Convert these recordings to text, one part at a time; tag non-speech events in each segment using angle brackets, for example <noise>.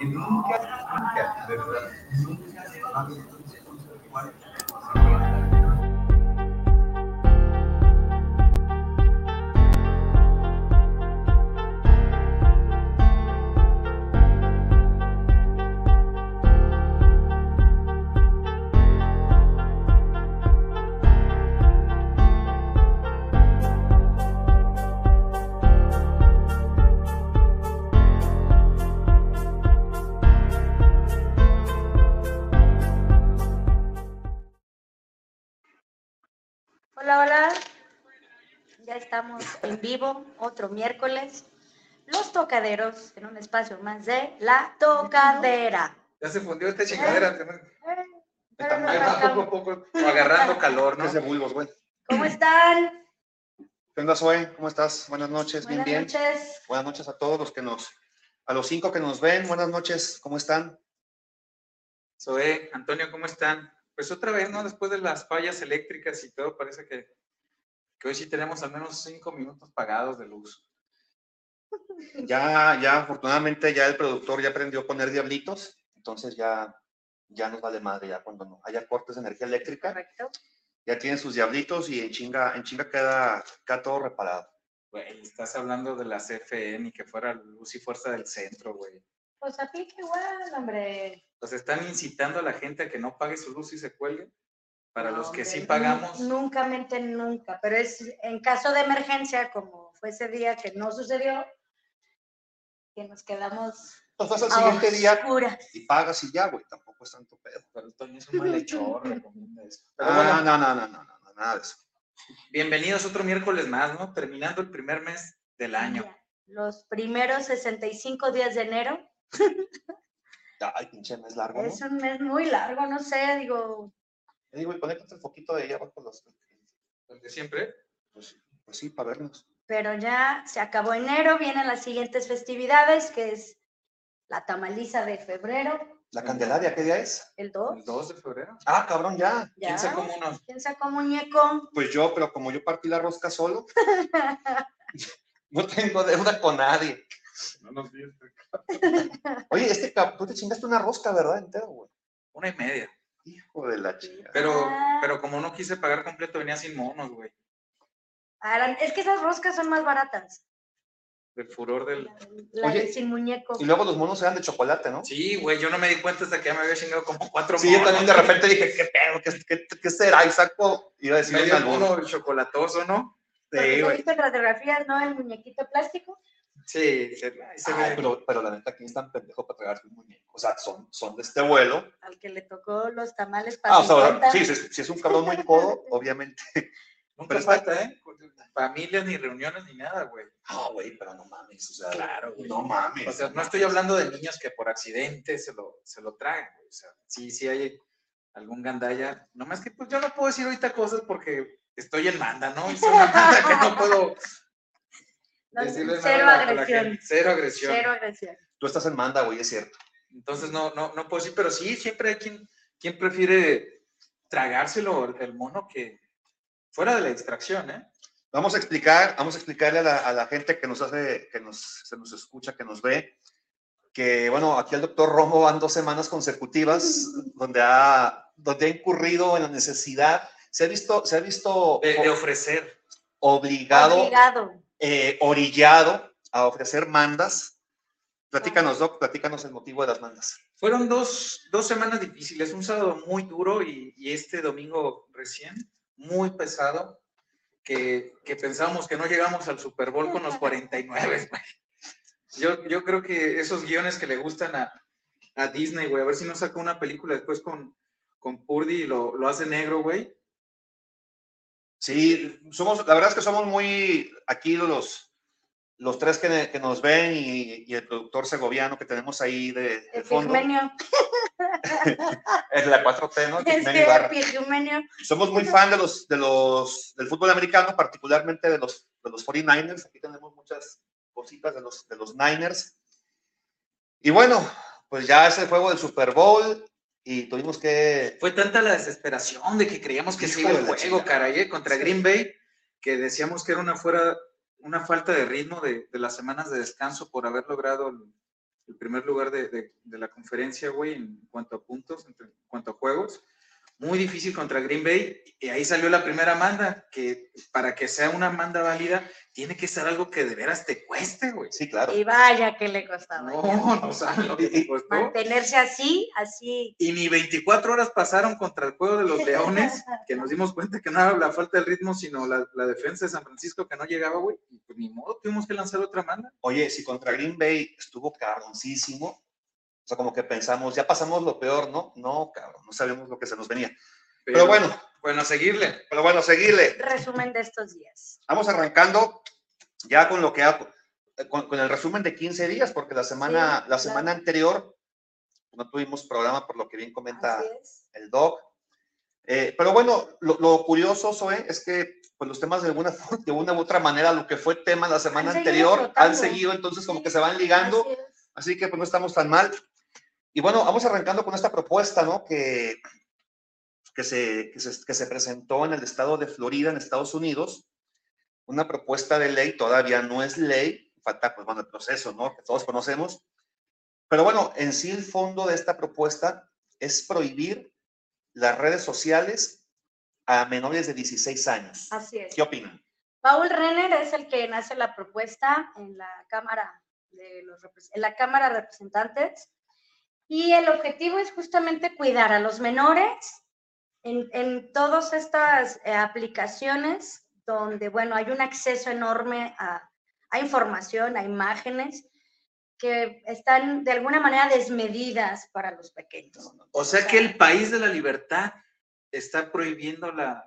que nunca, nunca, nunca discurso del Hola, hola. Ya estamos en vivo, otro miércoles. Los tocaderos en un espacio más de La Tocadera. Ya se fundió esta chingadera. te- Eh, arrancamos. poco a poco agarrando calor, ¿no? Es de bulbos, güey. ¿Cómo están? ¿Qué onda, Zoe? ¿Cómo estás? Buenas noches, Buenas bien, bien. noches. Buenas noches a todos los que nos, a los cinco que nos ven, buenas noches, ¿cómo están? Zoe, Antonio, ¿cómo están? Pues otra vez, ¿no? Después de las fallas eléctricas y todo, parece que, que hoy sí tenemos al menos cinco minutos pagados de luz. Ya, ya, afortunadamente ya el productor ya aprendió a poner diablitos, entonces ya, ya nos vale madre, ya cuando no haya cortes de energía eléctrica, Correcto. ya tienen sus diablitos y en chinga, en chinga queda, queda todo reparado. Güey, estás hablando de la CFE ni que fuera luz y fuerza del centro, güey. Pues a ti que igual, hombre. Pues están incitando a la gente a que no pague su luz y se cuelgue. Para No, los que hombre, sí pagamos, Nunca mente nunca, pero es en caso de emergencia, como fue ese día que no sucedió, que nos quedamos Entonces al a siguiente día oscuras. y pagas y ya, güey, tampoco es tanto pedo. pero Toño es un malhechor, <laughs> recomienda eso. Pero Ah, bueno, no, no, no, no, no, no, nada de eso. bienvenidos otro miércoles más, ¿no? Terminando el primer mes del año. Los primeros 65 días de enero. <laughs> Ay, pinche mes largo, ¿no? Es un mes muy largo, no sé, digo, Eh, Digo, y conéctate el foquito de ahí abajo. Los, El de siempre. pues, pues sí, para vernos. pero ya se acabó enero, vienen las siguientes festividades, que es la tamaliza de febrero, ¿La Candelaria qué día es? el 2. El 2 de febrero. Ah, cabrón, ya. Ya. ¿Quién sacó unos? ¿Quién sacó muñeco? Pues yo, pero como yo partí la rosca solo, <laughs> <laughs> no tengo deuda con nadie. No nos. Oye, este cap- tú te chingaste una rosca, ¿verdad? Entero, güey. Una y media. Hijo de la chica. Pero, Ah. pero como no quise pagar completo, venía sin monos, güey. Es que esas roscas son más baratas. Del furor del. La, la Oye, de sin muñeco. Y luego los monos eran de chocolate, ¿no? Sí, güey, yo no me di cuenta hasta que ya me había chingado como cuatro Sí, yo monos. también de repente dije, ¿qué pedo? ¿Qué, qué, qué será? Y saco, iba a decir Medio mono chocolatoso, ¿no? Sí, güey. viste en radiografías, ¿no? El muñequito plástico. Sí, se, Ay, pero, pero la neta, ¿quién es tan pendejo para tragarse un muñeco? O sea, son, son de este vuelo. Al que le tocó los tamales para Ah, o sea, 50. sí, si, si es un cabrón muy codo, <laughs> obviamente. Nunca pero está- falta, ¿eh? Familias, ni reuniones, ni nada, güey. No, güey, pero no mames, o sea, Claro, güey. no mames. O sea, no estoy hablando de niños que por accidente se lo, se lo tragan, güey. O sea, sí, sí hay algún gandalla. Nomás que pues yo no puedo decir ahorita cosas porque estoy en manda, ¿no? Y soy una manda que no puedo No, decirle cero nada a la- a la agresión. gente. Cero agresión. Cero agresión. Tú estás en manda, güey, es cierto. Entonces no, no, no puedo decir, pero sí, siempre hay quien, quien prefiere tragárselo el mono que fuera de la distracción, ¿eh? Vamos a explicar, vamos a explicarle a la, a la gente que nos hace, que nos, se nos escucha, que nos ve, que bueno, aquí el doctor Romo van dos semanas consecutivas <laughs> donde ha, donde ha incurrido en la necesidad, se ha visto, se ha visto De, de ofrecer. obligado, Obligado. Eh, orillado a ofrecer mandas. Platícanos, Doc, platícanos el motivo de las mandas. Fueron dos, dos semanas difíciles, un sábado muy duro y, y este domingo recién, muy pesado, que, que pensábamos que no llegamos al Super Bowl con los 49. <laughs> güey. Yo, yo creo que esos guiones que le gustan a, a Disney, güey, a ver si no saca una película después con, con Purdy y lo, lo hace negro, güey. Sí, somos, la verdad es que somos muy, aquí los, los tres que, que nos ven y, y el productor segoviano que tenemos ahí de, de El fondo, <laughs> es la 4T, ¿no? Es Pigmenio que el Ibarra. pigmenio. Somos muy fan de los, de los, del fútbol americano, particularmente de los, de los 49ers. Aquí tenemos muchas cositas de los, de los Niners. Y bueno, pues ya es el juego del Super Bowl y tuvimos que... Fue tanta la desesperación de que creíamos que se iba el juego, caray, ¿eh? contra Sí. Green Bay, que decíamos que era una, fuera, una falta de ritmo de, de las semanas de descanso por haber logrado el- el primer lugar de, de- de la conferencia, güey, en cuanto a puntos, en cuanto a juegos. Muy difícil contra Green Bay. Y ahí salió la primera manda, que para que sea una manda válida, tiene que ser algo que de veras te cueste, güey. Sí, claro. Y vaya que le costaba. ya. <laughs> No, no saben lo que te costó. Mantenerse así, así. Y ni 24 horas pasaron contra el juego de los Leones, <laughs> que nos dimos cuenta que no era la falta del ritmo, sino la, la defensa de San Francisco que no llegaba, güey. Y pues ni modo, tuvimos que lanzar otra manda. Oye, si contra Green Bay estuvo cabroncísimo, sea, como que pensamos, ya pasamos lo peor, ¿no? No, cabrón, no sabemos lo que se nos venía. Pero bueno, Bueno, a seguirle. pero bueno, seguirle. Resumen de estos días. Vamos arrancando ya con lo que ha, con, con el resumen de 15 días, porque la semana, Sí, la claro. semana anterior no tuvimos programa, por lo que bien comenta el doc. Eh, pero bueno, lo, lo curioso, Zoe, es que pues, los temas de alguna, <laughs> de una u otra manera, lo que fue tema la semana Han seguido anterior, flotando. han seguido, entonces como que se van ligando. Así que pues no estamos tan mal. Y bueno, vamos arrancando con esta propuesta, ¿no? Que, que, se, que, se, que se presentó en el estado de Florida, en Estados Unidos. Una propuesta de ley, todavía no es ley, falta pues bueno el proceso, ¿no? Que todos conocemos. Pero bueno, en sí el fondo de esta propuesta es prohibir las redes sociales a menores de 16 años. Así es. ¿Qué opinan? Paul Renner es el que nace la propuesta en la Cámara de los en la Cámara de Representantes y el objetivo es justamente cuidar a los menores en, en todas estas eh, aplicaciones donde, bueno, hay un acceso enorme a, a información, a imágenes que están de alguna manera desmedidas para los pequeños. O sea que el país de la libertad está prohibiendo la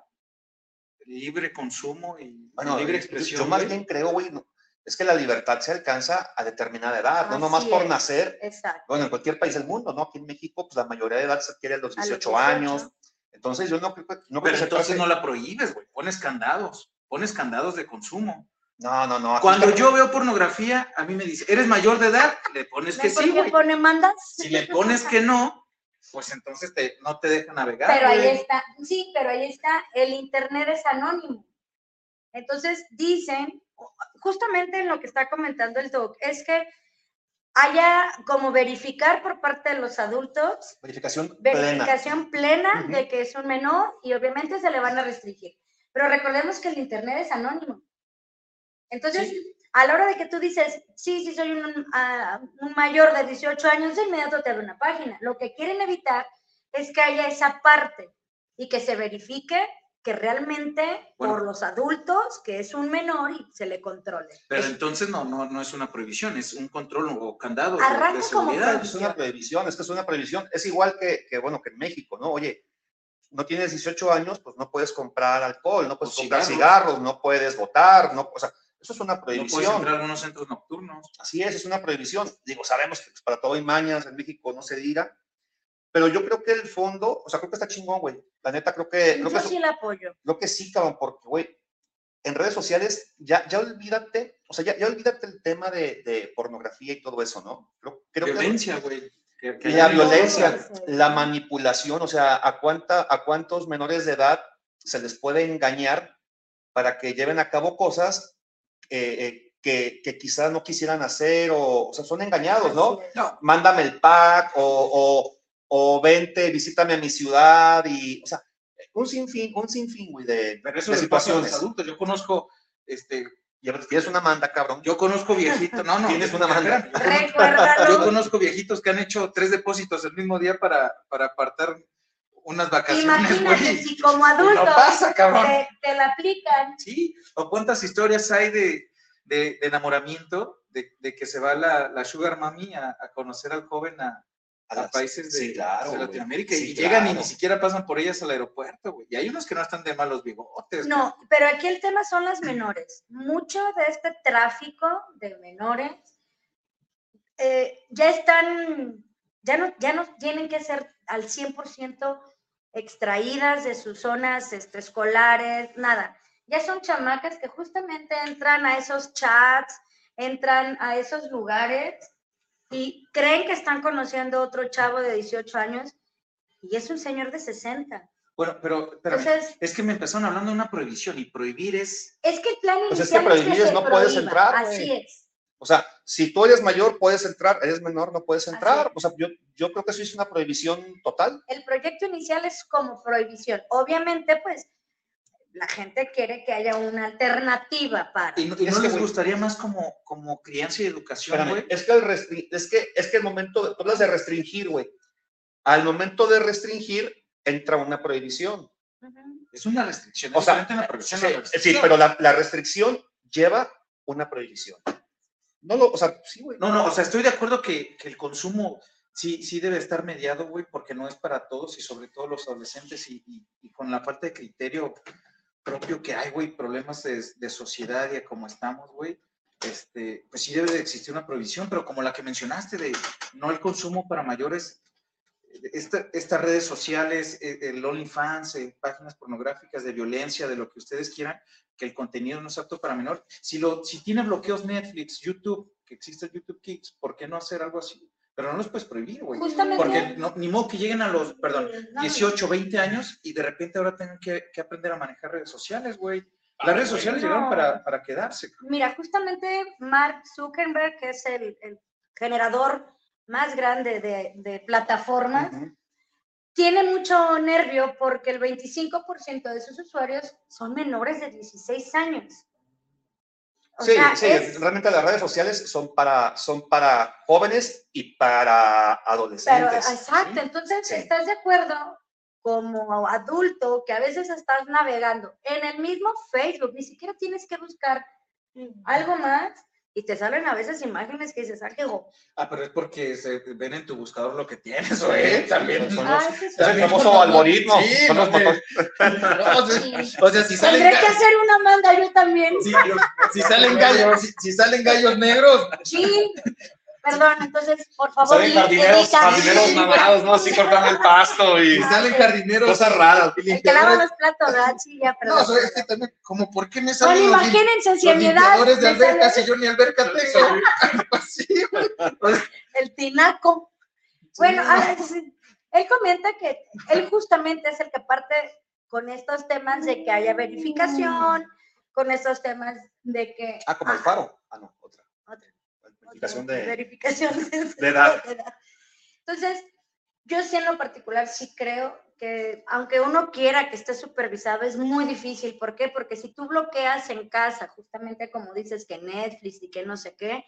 el libre consumo y Bueno, libre expresión. yo más bien creo, güey, no, es que la libertad se alcanza a determinada edad, no Así nomás por es. nacer, Exacto. bueno, en cualquier país del mundo, ¿no? Aquí en México, pues la mayoría de edad se adquiere a los A los 18, 18. años. Entonces, yo no creo que, no creo Pero que se entonces trate- no la prohíbes, güey. Pones candados. Pones candados de consumo. No, no, no. Cuando está- yo veo pornografía, a mí me dice, ¿eres mayor de edad? Le pones <laughs> que ¿Por sí, güey. pone mandas? Si le pones que no, pues entonces te, no te deja navegar. Pero ahí está, sí, pero ahí está, el Internet es anónimo. Entonces dicen, justamente en lo que está comentando el doc, es que haya como verificar por parte de los adultos, Verificación plena. verificación plena Ujú. de que es un menor y obviamente se le van a restringir. Pero recordemos que el Internet es anónimo. Entonces, a la hora de que tú dices, sí, sí, soy un, ah, un mayor de 18 años, de inmediato te abre una página. Lo que quieren evitar es que haya esa parte y que se verifique que realmente Bueno. por los adultos, que es un menor y se le controle. Pero entonces no, no, no es una prohibición, es un control o candado de- Arranca de como seguridad. Es una prohibición, es que es una prohibición. Es igual que, que, bueno, que en México, ¿no? Oye, no tienes 18 años, pues no puedes comprar alcohol, no puedes O comprar cigarros. cigarros, no puedes votar, no, o sea, eso es una No puedes prohibición. entrar a algunos centros nocturnos. Así es, es una prohibición. Digo, sabemos que pues, para todo hay mañas, en México no se diga, pero yo creo que el fondo, o sea, creo que está chingón, güey. La neta, creo que, creo que, Yo eso- sí la apoyo. creo que sí, cabrón, porque, güey, en redes sociales ya, ya olvídate, o sea, ya, ya olvídate el tema de, de pornografía y todo eso, ¿no? Creo, creo que Violencia, güey. que- que la violencia, violencia. la manipulación, o sea, ¿a, cuánta, ¿a cuántos menores de edad se les puede engañar para que lleven a cabo cosas eh, eh, que, que quizás no quisieran hacer o, o sea, son engañados, ¿no? No, Mándame el pack o, o, o vente, visítame a mi ciudad y, o sea, un sinfín, un sinfín, güey, de, pero eso de le pasa a los situaciones. adultos. Yo conozco, este, tienes una manda, cabrón. yo conozco viejitos, no, no. Tienes una espérame, yo conozco- Recuérdalo. Yo conozco viejitos que han hecho tres depósitos el mismo día para, para apartar unas vacaciones, Imagínate si como adulto No pasa, cabrón. te, te la aplican. Sí, o cuántas historias hay de, de- de enamoramiento, de, de que se va la, la Sugar Mami a, a conocer al joven a, a países de, sí, claro, de. Latinoamérica Sí, y llegan y claro. ni siquiera pasan por ellas al aeropuerto, güey. Y hay unos que no están de malos bigotes. No, pero aquí el tema son las menores. Mucho de este tráfico de menores eh, ya están, ya no, ya no tienen que ser al 100% extraídas de sus zonas este, escolares, nada. Ya son chamacas que justamente entran a esos chats, entran a esos lugares y creen que están conociendo a otro chavo de 18 años y es un señor de 60. Bueno, pero, pero Entonces, es que me empezaron hablando de una prohibición y prohibir es Es que el plan Pues es que inicial es que, prohibir es se no puedes prohíba, entrar, Así güey. es. O sea, si tú eres mayor, puedes entrar, eres menor, no puedes entrar. O sea, yo, yo creo que eso es una prohibición total. El proyecto inicial es como prohibición. Obviamente, pues, la gente quiere que haya una alternativa para. ¿Y no, y Es no que, les gustaría más como, como crianza y educación, güey? es que, el es que es que el momento, de, tú hablas de restringir, güey. Al momento de restringir, entra una prohibición. Es una restricción. O sea, una prohibición Sí, sí, pero la, la restricción lleva una prohibición. No lo, o sea, sí, güey. No, no, o sea, estoy de acuerdo que, que el consumo sí, sí debe estar mediado, güey, porque no es para todos y sobre todo los adolescentes y, y- y con la falta de criterio propio que hay, güey, problemas de, de sociedad y a cómo estamos, güey, este, pues sí debe de existir una prohibición, pero como la que mencionaste de no el consumo para mayores, esta- estas redes sociales, eh, el OnlyFans, eh, páginas pornográficas de violencia, de lo que ustedes quieran, que el contenido no es apto para menor. Si, lo, si tiene bloqueos Netflix, YouTube, que existe YouTube Kids, ¿por qué no hacer algo así? Pero no los puedes prohibir, güey. Justamente. Porque no, ni modo que lleguen a los, perdón, No, 18, 20 años y de repente ahora tengan que, que aprender a manejar redes sociales, güey. Las redes sociales no. llegaron para, para quedarse. Mira, justamente Mark Zuckerberg, que es el, el generador más grande de, de plataformas, tiene mucho nervio porque el 25% de sus usuarios son menores de 16 años. O Sí, sea, sí, es- realmente las redes sociales son para, son para jóvenes y para pero, adolescentes. exacto, ¿sí? entonces, Sí. ¿estás de acuerdo como adulto que a veces estás navegando en el mismo Facebook, ni siquiera tienes que buscar algo más y te salen a veces imágenes que dices, ah, qué go- Ah, pero es porque se ven en tu buscador lo que tienes, güey. También. Son Ah, los- sí, sí. es el famoso <laughs> algoritmo. Sí, son los no. No, o sea, Sí. <laughs> o sea, si salen, Tendré que hacer una manda yo también. si, si salen gallos, si, si salen gallos negros, Sí, perdón, entonces, por favor, Salen jardineros, jardineros mamados, ¿no? Así cortando el pasto y salen jardineros cosas raras. y El que lava limpiadores. los platos, ¿verdad? Sí, ya, No, perdón. o sea, es que también, como, ¿por qué me Bueno, salen los, lim- imagínense si los a mi edad limpiadores de alberca si yo ni alberca tengo? <laughs> El tinaco. Bueno, él comenta que él justamente es el que parte con estos temas de que haya verificación, con estos temas de que... Ah, como el Ajá, faro. Ah, no, otra. otra. Verificación de, verificación de, de edad. Entonces, yo sí en lo particular sí creo que aunque uno quiera que esté supervisado, es muy difícil. ¿Por qué? Porque si tú bloqueas en casa, justamente como dices que Netflix y que no sé qué,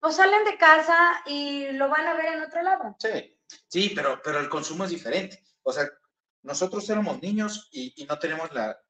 pues salen de casa y lo van a ver en otro lado. Sí. Sí, pero, pero el consumo es diferente. O sea, nosotros éramos niños y, y no teníamos la,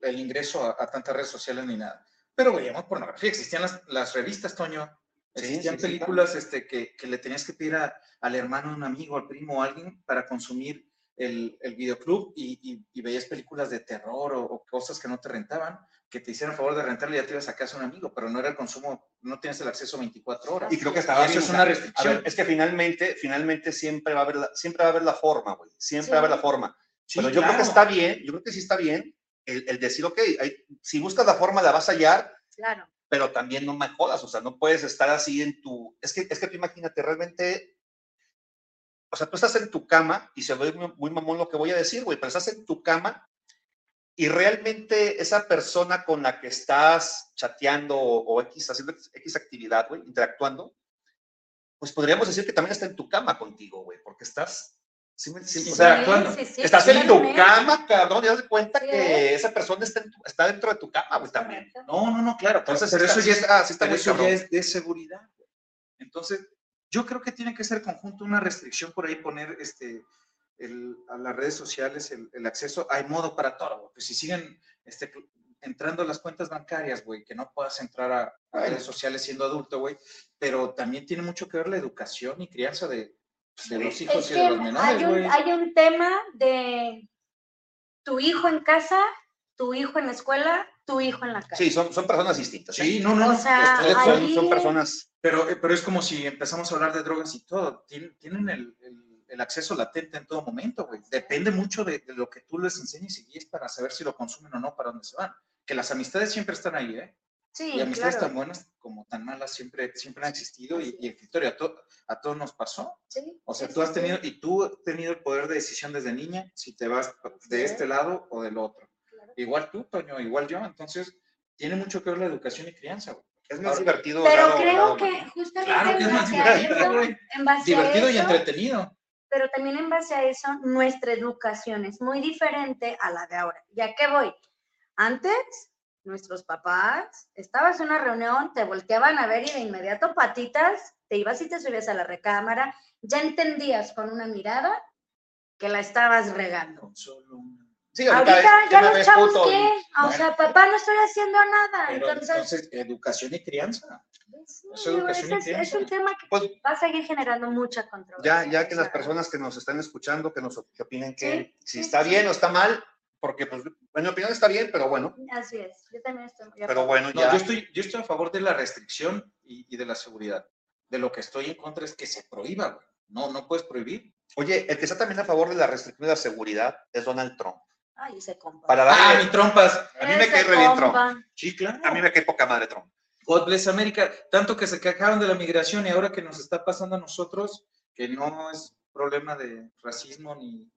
el ingreso a, a tantas redes sociales ni nada. Pero veíamos pornografía. Existían las, las revistas, Toño. Sí, Existían sí, sí, películas este, que, que le tenías que pedir a- al hermano, un amigo, al primo o alguien para consumir el, el videoclub y, y- y veías películas de terror o, o cosas que no te rentaban, que te hicieran favor de rentarle y ya te ibas a casa a un amigo, pero no era el consumo, no tienes el acceso 24 horas. Y creo que estaba eso bien, es una restricción. a ver, es que finalmente, finalmente siempre va a haber la, siempre va a haber la forma, güey. Siempre Sí. va a haber la forma. Sí, Pero yo creo que claro. está bien, yo creo que sí está bien el, el decir, ok, hay- si buscas la forma la vas a hallar, Claro. Pero también no me jodas, o sea, no puedes estar así en tu... Es que, es que tú imagínate, realmente, o sea, tú estás en tu cama, y se ve muy, mamón lo que voy a decir, güey, pero estás en tu cama y realmente esa persona con la que estás chateando o, o X, haciendo X actividad, güey, interactuando, pues podríamos decir que también está en tu cama contigo, güey, porque estás... sí me- sí, Sí, o sea, actuando. sí, sí, estás en tu cama, cabrón, y das cuenta Sí, que esa persona está, en tu- está dentro de tu cama, güey, también. No, no, no, claro. Entonces, pero está- eso ya es, está- sí está pero eso ya es de seguridad. güey. Entonces, yo creo que tiene que ser conjunto una restricción por ahí, poner este, el- a las redes sociales el, el acceso. Hay modo para todo, güey. Pues si siguen este, entrando a las cuentas bancarias, güey, que no puedas entrar a, a redes sociales siendo adulto, güey. Pero también tiene mucho que ver la educación y crianza de, de los hijos Es y que de los menores, hay un, güey. hay un tema de tu hijo en casa, tu hijo en la escuela, tu hijo en la calle. Sí, son, son personas distintas. ¿eh? Sí, no, no, O sea, son, personas. Pero, eh, pero es como si empezamos a hablar de drogas y todo. Tienen, tienen el, el- el acceso latente en todo momento, güey. Depende mucho de, de lo que tú les enseñes y guíes para saber si lo consumen o no, para dónde se van. Que las amistades siempre están ahí, ¿eh? Sí, y amistades claro. tan buenas como tan malas siempre, siempre han existido y, y el criterio a, to- a todos nos pasó. Sí, O sea, sí, tú has sí, tenido, y tú has tenido el poder de decisión desde niña si te vas de este lado o del otro. Claro. Igual tú, Toño, igual yo. Entonces, tiene mucho que ver la educación y crianza, güey. Es más Ahora- divertido. Pero creo que justamente Claro que es en más base a divertido, eso, güey. en base a Divertido y entretenido. pero también en base a eso, nuestra educación es muy diferente a la de ahora. ¿Ya qué voy? Antes, nuestros papás, estabas en una reunión, te volteaban a ver y de inmediato patitas, te ibas y te subías a la recámara, ya entendías con una mirada que la estabas regando. Sí, Ahorita es- ya los chavos, puto y-. O Bueno. sea, papá, no estoy haciendo nada. Entonces, entonces, educación y crianza. sí, es y es, es un tema que Pues va a seguir generando mucha controversia. ya, ya que las personas que nos están escuchando, que nos que opinen que Sí, si está bien o está mal, porque pues, en mi opinión está bien, pero bueno, Así es, yo también estoy muy pero bueno, No, ya. yo, estoy, yo estoy a favor de la restricción y, y de la seguridad. De lo que estoy en contra es que se prohíba, güey. No, no puedes prohibir. Oye, el que está también a favor de la restricción de la seguridad es Donald Trump. Ay, ese compa. Para Ah, darle, mi trompas. a mí me Ese cae re bien Trump. Sí, claro. a mí me cae poca madre Trump. God bless América. Tanto que se quejaron de la migración y ahora que nos está pasando a nosotros, que no es problema de racismo ni,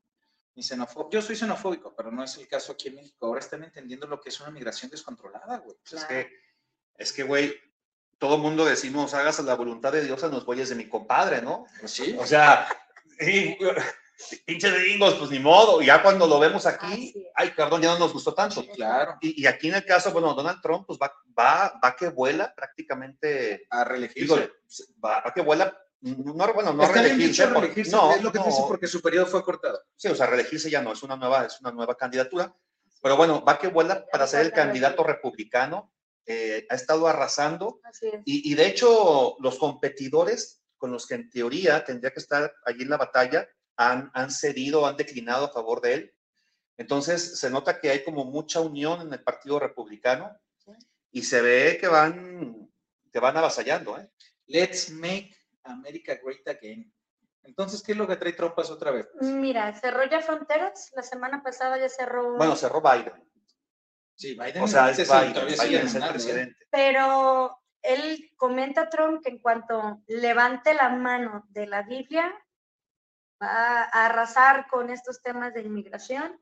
ni. Yo soy xenofóbico, pero no es el caso aquí en México. Ahora están entendiendo lo que es una migración descontrolada, güey. Es Claro. que, es que, güey, todo mundo decimos, hagas la voluntad de Dios a los bueyes de mi compadre, ¿no? Pues sí. O sea, sí, <laughs> pinches gringos, pues ni modo. Ya cuando lo vemos aquí, ay, perdón, ya no nos gustó tanto. Claro. Y, y aquí en el caso, bueno, Donald Trump, pues va, va, va que vuela prácticamente, A reelegirse. digo, va, va que vuela, no, bueno, no Está bien reelegirse, por- reelegirse, no, es lo que no, dice porque su periodo fue cortado. sí, o sea, reelegirse ya no, es una nueva, es una nueva candidatura, pero bueno, va que vuela para ser el candidato republicano, eh, ha estado arrasando, Así es. y, y de hecho, los competidores con los que en teoría tendría que estar allí en la batalla han, han cedido, han declinado a favor de él. Entonces, se nota que hay como mucha unión en el Partido Republicano Sí. y se ve que van, que van avasallando. ¿eh? Let's make America great again. Entonces, ¿qué es lo que trae trompas otra vez? Mira, cerró ya fronteras. La semana pasada ya cerró. Bueno, cerró Biden. Sí, Biden O sea, es ese Biden, es el ¿eh? presidente. pero él comenta a Trump que en cuanto levante la mano de la Biblia, va a arrasar con estos temas de inmigración.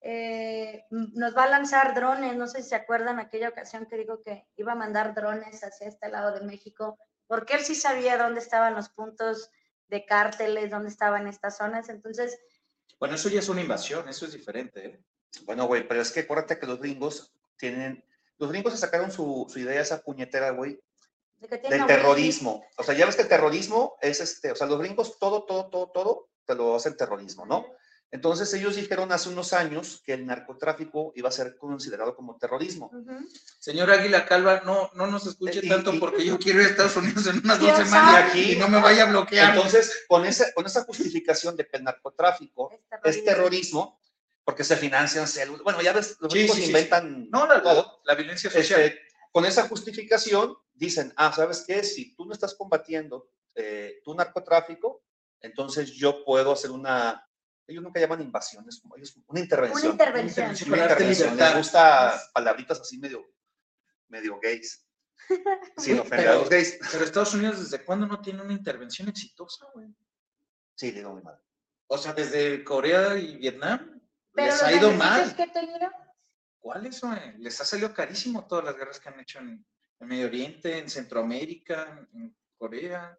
Eh, nos va a lanzar drones, no sé si se acuerdan aquella ocasión que dijo que iba a mandar drones hacia este lado de México, porque él sí sabía dónde estaban los puntos de cárteles, dónde estaban estas zonas. Entonces, Bueno, eso ya es una invasión, eso es diferente. ¿eh? Bueno, güey, pero es que acuérdate que los gringos tienen, los gringos se sacaron su, su idea, esa puñetera, güey, de del terrorismo. O sea, ya ves que el terrorismo es este, o sea, los gringos todo, todo, todo, todo te lo hacen terrorismo, ¿no? Entonces ellos dijeron hace unos años que el narcotráfico iba a ser considerado como terrorismo. Señor Águila Calva, no, no nos escuche Eh, y- tanto y- porque yo quiero ir a Estados Unidos en unas dos semanas sabe. y no me vaya a bloquear. Entonces, con esa, con esa justificación de que el narcotráfico Es es terrorismo, porque se financian células. Bueno, ya ves, los Sí, gringos sí, sí, inventan no, la, todo. la violencia social. Este, con esa justificación dicen, ah, ¿sabes qué? Si tú no estás combatiendo eh, tu narcotráfico, entonces yo puedo hacer una, ellos nunca llaman invasiones, como ellos, una Una intervención. intervención. intervención. Una intervención. Les gusta palabritas así medio, medio gays. <laughs> Sin Sí, ofender a los gays. Pero Estados Unidos, ¿desde cuándo no tiene una intervención exitosa, güey? Sí, digo muy mal. O sea, desde Corea y Vietnam Pero les ha ido mal. que ¿Cuáles, güey? Les ha salido carísimo todas las guerras que han hecho en, en Medio Oriente, en Centroamérica, en Corea,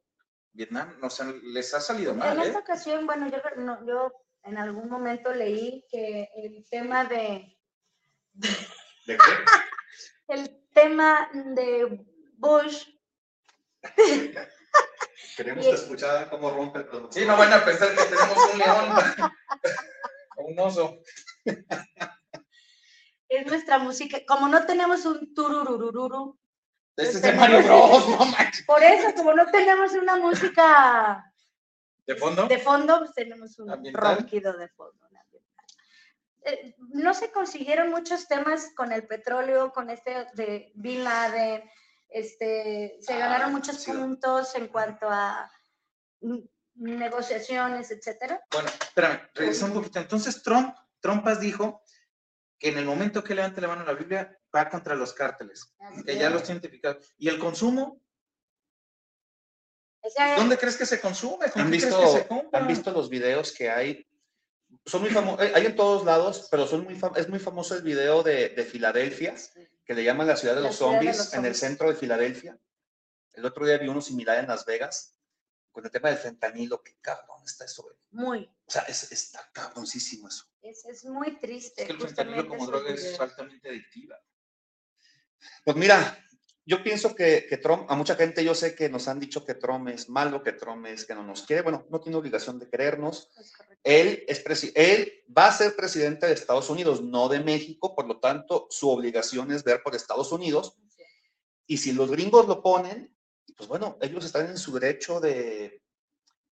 Vietnam. O sea, les ha salido mal, en ¿eh? esta ocasión, bueno, yo, no- yo en algún momento leí que el tema de, ¿De qué? el tema de Bush, Queremos Y- escuchar cómo rompe el producto. Sí, no van a pensar que tenemos un león <laughs> o un oso. es nuestra música, como no tenemos un turururururu, Este es de Mario Bros, no manches. por eso, como no tenemos una música ¿De fondo? de fondo, pues tenemos un Ambiental. ronquido de fondo. Eh, no se consiguieron muchos temas con el petróleo, con este de Bin Laden, este, se Ah, ganaron muchos sí. puntos en cuanto a negociaciones, etcétera. Bueno, espérame, regresando un poquito. Entonces, Trump, Trumpas dijo que en el momento que levante la mano la Biblia, va contra los cárteles, que ya los tiene identificados. ¿Y el consumo? O sea, ¿Dónde crees que se consume? ¿Con ¿Han qué crees visto, que se compra? ¿Han visto los videos que hay? Son muy famosos, hay en todos lados, pero son muy es muy famoso el video de, de Filadelfia, que le llaman la ciudad de La los ciudad de zombies los en el zombies. centro de Filadelfia. El otro día vi uno similar en Las Vegas con el tema del fentanilo. Qué cabrón está eso. Muy. O sea, es, está cabroncísimo eso. Es, es muy triste. Es que el fentanilo como droga es altamente adictiva. Pues mira, yo pienso que, que Trump, a mucha gente yo sé que nos han dicho que Trump es malo, que Trump es que no nos quiere. Bueno, no tiene obligación de querernos. Es. Él, es él va a ser presidente de Estados Unidos, no de México, por lo tanto, su obligación es ver por Estados Unidos. Y si los gringos lo ponen, pues bueno, ellos están en su derecho de,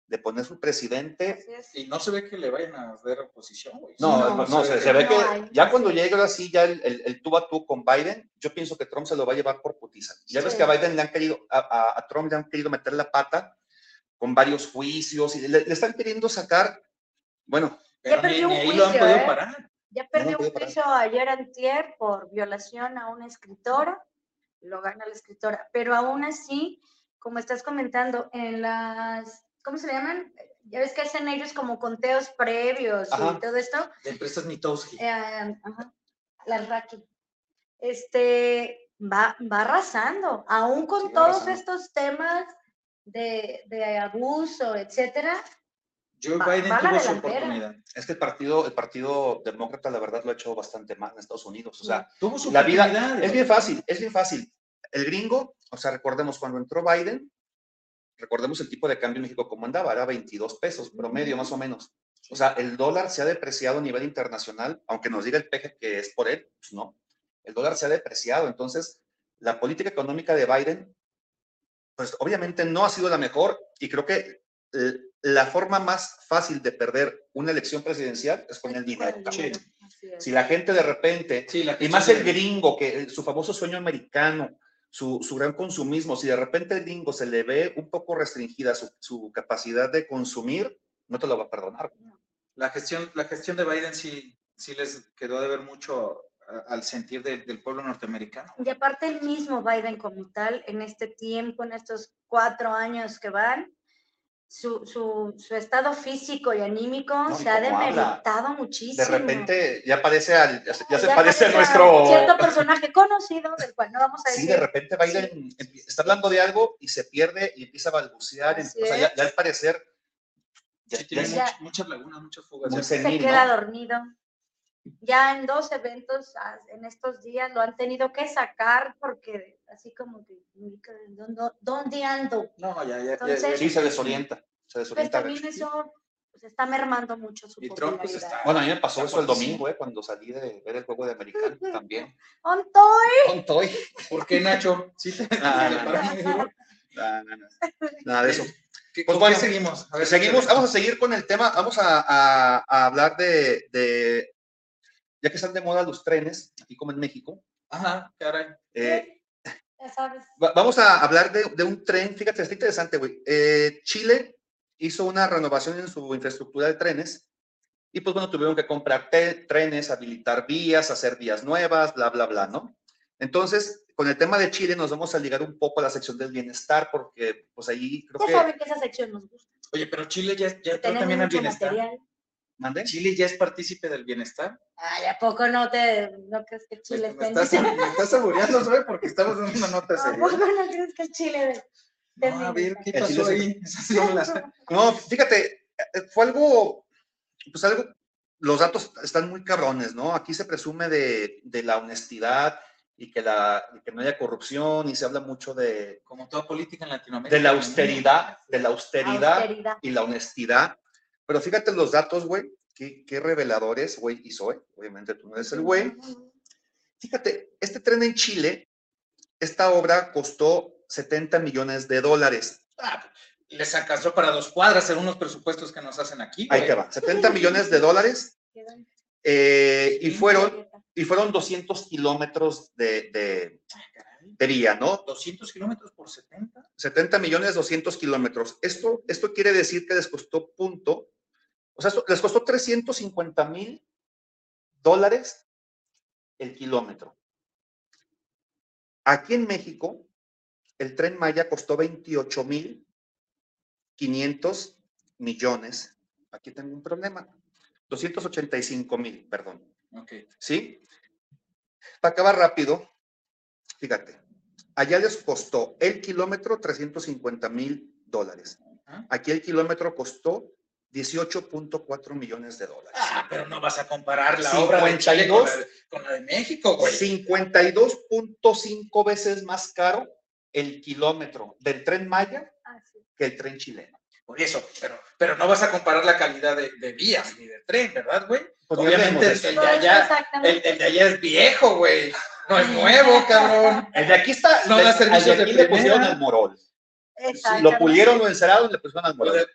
de poner su presidente. Así es. Y no se ve que le vayan a hacer oposición, güey. No, No, no, se se, ve se ve no que ya así cuando es. llegue ahora sí ya el, el, el tú a tú con Biden, yo pienso que Trump se lo va a llevar por putiza. Ya ves que a Biden le han querido, a, a- a Trump le han querido meter la pata con varios juicios y le, le están queriendo sacar, bueno, Pero Ya perdió ni, un lo han juicio, podido ¿eh? parar. Ya perdió un parar. juicio ayer antier por violación a una escritora, lo gana la escritora, pero aún así, como estás comentando, en las, ¿cómo se le llaman? Ya ves que hacen ellos como conteos previos Ajá. y todo esto, De empresas Mitowski. eh, ajá, la Raki, este, va, va arrasando, aún con Sí, todos arrasando. estos temas de, de abuso, etcétera, Joe va- Biden va tuvo su oportunidad. es que el partido, el partido demócrata la verdad lo ha hecho bastante mal en Estados Unidos. O sea, Tuvo su la vida es bien fácil, es bien fácil. El gringo, o sea, recordemos cuando entró Biden, recordemos el tipo de cambio en México como andaba, era 22 pesos promedio más o menos. O sea, el dólar se ha depreciado a nivel internacional, aunque nos diga el peje que es por él, pues no. El dólar se ha depreciado, entonces la política económica de Biden, pues obviamente no ha sido la mejor y creo que eh, la forma más fácil de perder una elección presidencial es con el dinero. Es. Si la gente de repente Sí, y más el gringo, que su famoso sueño americano, su, su gran consumismo, si de repente el gringo se le ve un poco restringida su, su capacidad de consumir, no te lo va a perdonar. La gestión, la gestión de Biden sí, sí les quedó de ver mucho a- al sentir de- del pueblo norteamericano. Y aparte el mismo Biden como tal, en este tiempo, en estos cuatro años que van, su, su, su estado físico y anímico No, y se ha cómo habla. demeritado muchísimo. De repente ya parece al, ya se, ya se Ya parece a nuestro... Cierto personaje conocido, del cual no vamos a Sí, decir. de repente Biden empie- está hablando de algo y se pierde y empieza a balbucear. O sea, ya, ya al parecer... ya- Sí, tiene es- Ya. much- muchas lagunas, muchas fugas. Muy ya. sen- se senil, queda ¿no? dormido. Ya en dos eventos en estos días lo han tenido que sacar porque así como que, ¿dónde, dónde ando? No, ya, ya, ya, Entonces, ya- Sí, se desorienta. Se Pues desorienta. también eso pues, está mermando mucho su Y Trump, pues, está- Bueno, a mí me pasó eso el domingo, ¿eh? cuando salí de ver el juego de americano <laughs> también. ¡Ontoy! Con Toy. ¿Por qué, Nacho? Sí, te. Nada de eso. ¿Qué- Pues bueno, seguimos? A ver, Seguimos, vamos a seguir con el tema, vamos a, a- a hablar de, de- ya que están de moda los trenes, aquí como en México, Ajá, caray. eh, Ya sabes. va- vamos a hablar de, de un tren, fíjate, está interesante, güey. Eh, Chile hizo una renovación en su infraestructura de trenes y pues bueno, tuvieron que comprar trenes, habilitar vías, hacer vías nuevas, bla, bla, bla, ¿no? Entonces, con el tema de Chile nos vamos a ligar un poco a la sección del bienestar porque pues ahí creo Ya que... saben que esa sección nos gusta. Oye, pero Chile ya, ya también mucho bienestar. material. ¿Mande? Chile ya es partícipe del bienestar. Ay, ¿a poco no te no crees que Chile me, está estás, me estás saboreando, ¿sabes? Porque estamos dando una nota ¿A seria. poco no crees que Chile de- No, a ver, ¿qué pasó Chile ahí? <laughs> Esas no fíjate, eh, fue algo, pues algo, los datos están muy cabrones, ¿no? Aquí se presume de, de la honestidad y que, la, y que no haya corrupción y se habla mucho de, Como toda política en Latinoamérica. de la austeridad, de la austeridad austeridad. y la honestidad. Pero fíjate los datos, güey, qué, qué reveladores, güey, y soy, obviamente tú no eres el güey. Fíjate, este tren en Chile, esta obra costó 70 millones de dólares. Ah, les alcanzó para dos cuadras en unos presupuestos que nos hacen aquí. Ahí te va, 70 millones de dólares eh, y fueron y fueron 200 kilómetros de, de, de vía, ¿no? 200 kilómetros por 70. 70 millones, 200 kilómetros. Esto, esto quiere decir que les costó punto, o sea, les costó 350 mil dólares el kilómetro. Aquí en México, el tren Maya costó 28 mil 500 millones. Aquí tengo un problema. 285 mil, perdón. Ok. ¿sí? Para acabar rápido, fíjate, allá les costó el kilómetro 350 mil dólares. Aquí el kilómetro costó 18.4 millones de dólares. Ah, pero no vas a comparar la obra de Chile con la, de- con la de México, güey. 52.5 veces más caro el kilómetro del tren Maya Ah, sí. que el tren chileno. Por eso, pero, pero no vas a comparar la calidad de, de vías ni de tren, ¿verdad, güey? Pues Obviamente el, de Pues, allá, el, de allá es viejo, güey. No es nuevo, cabrón. El de aquí está, No el de- de de aquí le pusieron al morol. Lo pulieron, lo enceraron y le pusieron al morol.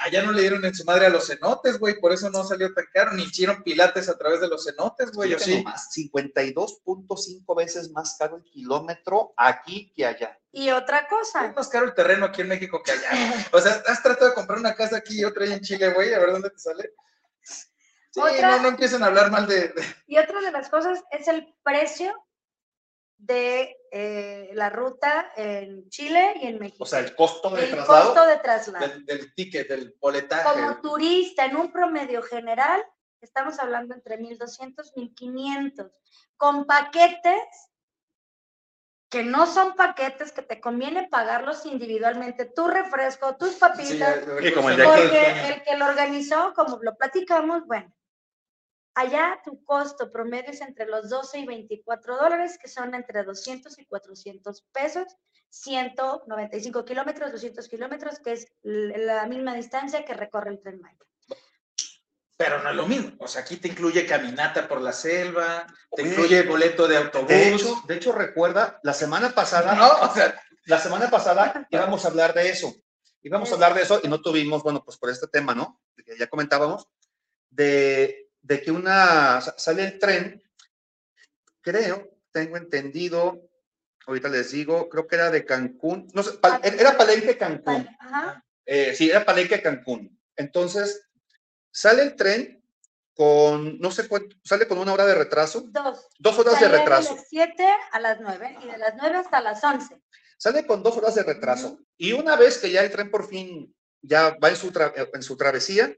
Allá no le dieron en su madre a los cenotes, güey, por eso no salió tan caro, ni hicieron pilates a través de los cenotes, güey, sí. nomás, 52.5 veces más caro el kilómetro aquí que allá. Y otra Es cosa, más caro el terreno aquí en México que allá. O sea, has tratado de comprar una casa aquí y otra allá en Chile, güey, a ver dónde te sale. Sí, Otra- no, no empiecen a hablar mal de, de- y otra de las cosas es el precio de eh, la ruta en Chile y en México. O sea, el costo del el traslado. costo de traslado. del, del ticket, del boletaje. Como turista, en un promedio general, estamos hablando entre 1.200 1.500, con paquetes que no son paquetes que te conviene pagarlos individualmente, tu refresco, tus Sí, papitas, de aquí. porque el que lo organizó, como lo platicamos, bueno, allá tu costo promedio es entre los 12 y 24 dólares, que son entre 200 y 400 pesos, 195 kilómetros, 200 kilómetros, que es la misma distancia que recorre el tren Maya. Pero no es lo mismo. O sea, aquí te incluye caminata por la selva, te Oye, incluye boleto de autobús. De hecho, de hecho, recuerda, la semana pasada, no, o sea, la semana pasada íbamos a hablar de eso. Íbamos a hablar de eso y no tuvimos, bueno, pues por este tema, ¿no? Que ya comentábamos, de, de que una, sa- sale el tren, creo, tengo entendido, ahorita les digo, creo que era de Cancún, no sé, Pal- era Palenque Cancún. Ajá, Eh, sí, era Palenque Cancún. Entonces, sale el tren con, no sé cuánto, sale con una hora de retraso, dos. dos horas de retraso. las 7 a las 9 y de las 9 hasta las 11. Sale con dos horas de retraso. Y una vez que ya el tren por fin ya va en su, en su travesía,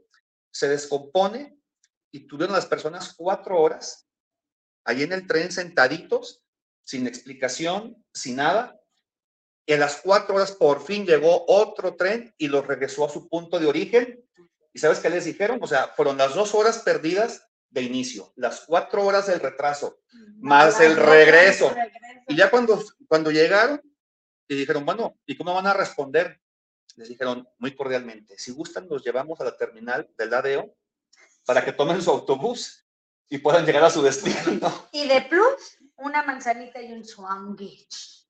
se descompone y tuvieron las personas cuatro horas ahí en el tren sentaditos, sin explicación, sin nada. Y a las cuatro horas por fin llegó otro tren y los regresó a su punto de origen. ¿Y sabes qué les dijeron? O sea, fueron las dos horas perdidas de inicio, las cuatro horas del retraso, Más el regreso. y ya cuando, cuando llegaron y dijeron, bueno, ¿y cómo van a responder? Les dijeron muy cordialmente, si gustan, los llevamos a la terminal del ADO para que tomen su autobús y puedan llegar a su destino. Y de plus, una manzanita y un sandwich.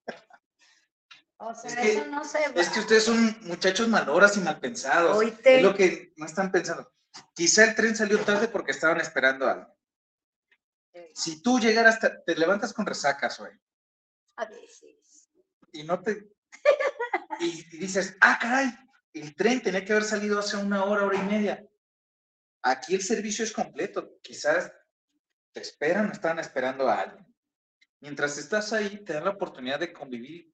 O sea, Es que- eso no se va. es que ustedes son muchachos malhoras y mal pensados. Es lo que no están pensando. Quizá el tren salió tarde porque estaban esperando algo. Si tú llegaras, te levantas con resacas, güey, A veces. y no te... Y, y dices, ah, caray, el tren tenía que haber salido hace una hora, hora y media. Aquí el servicio es completo. Quizás te esperan o están esperando a alguien. Mientras estás ahí, te dan la oportunidad de convivir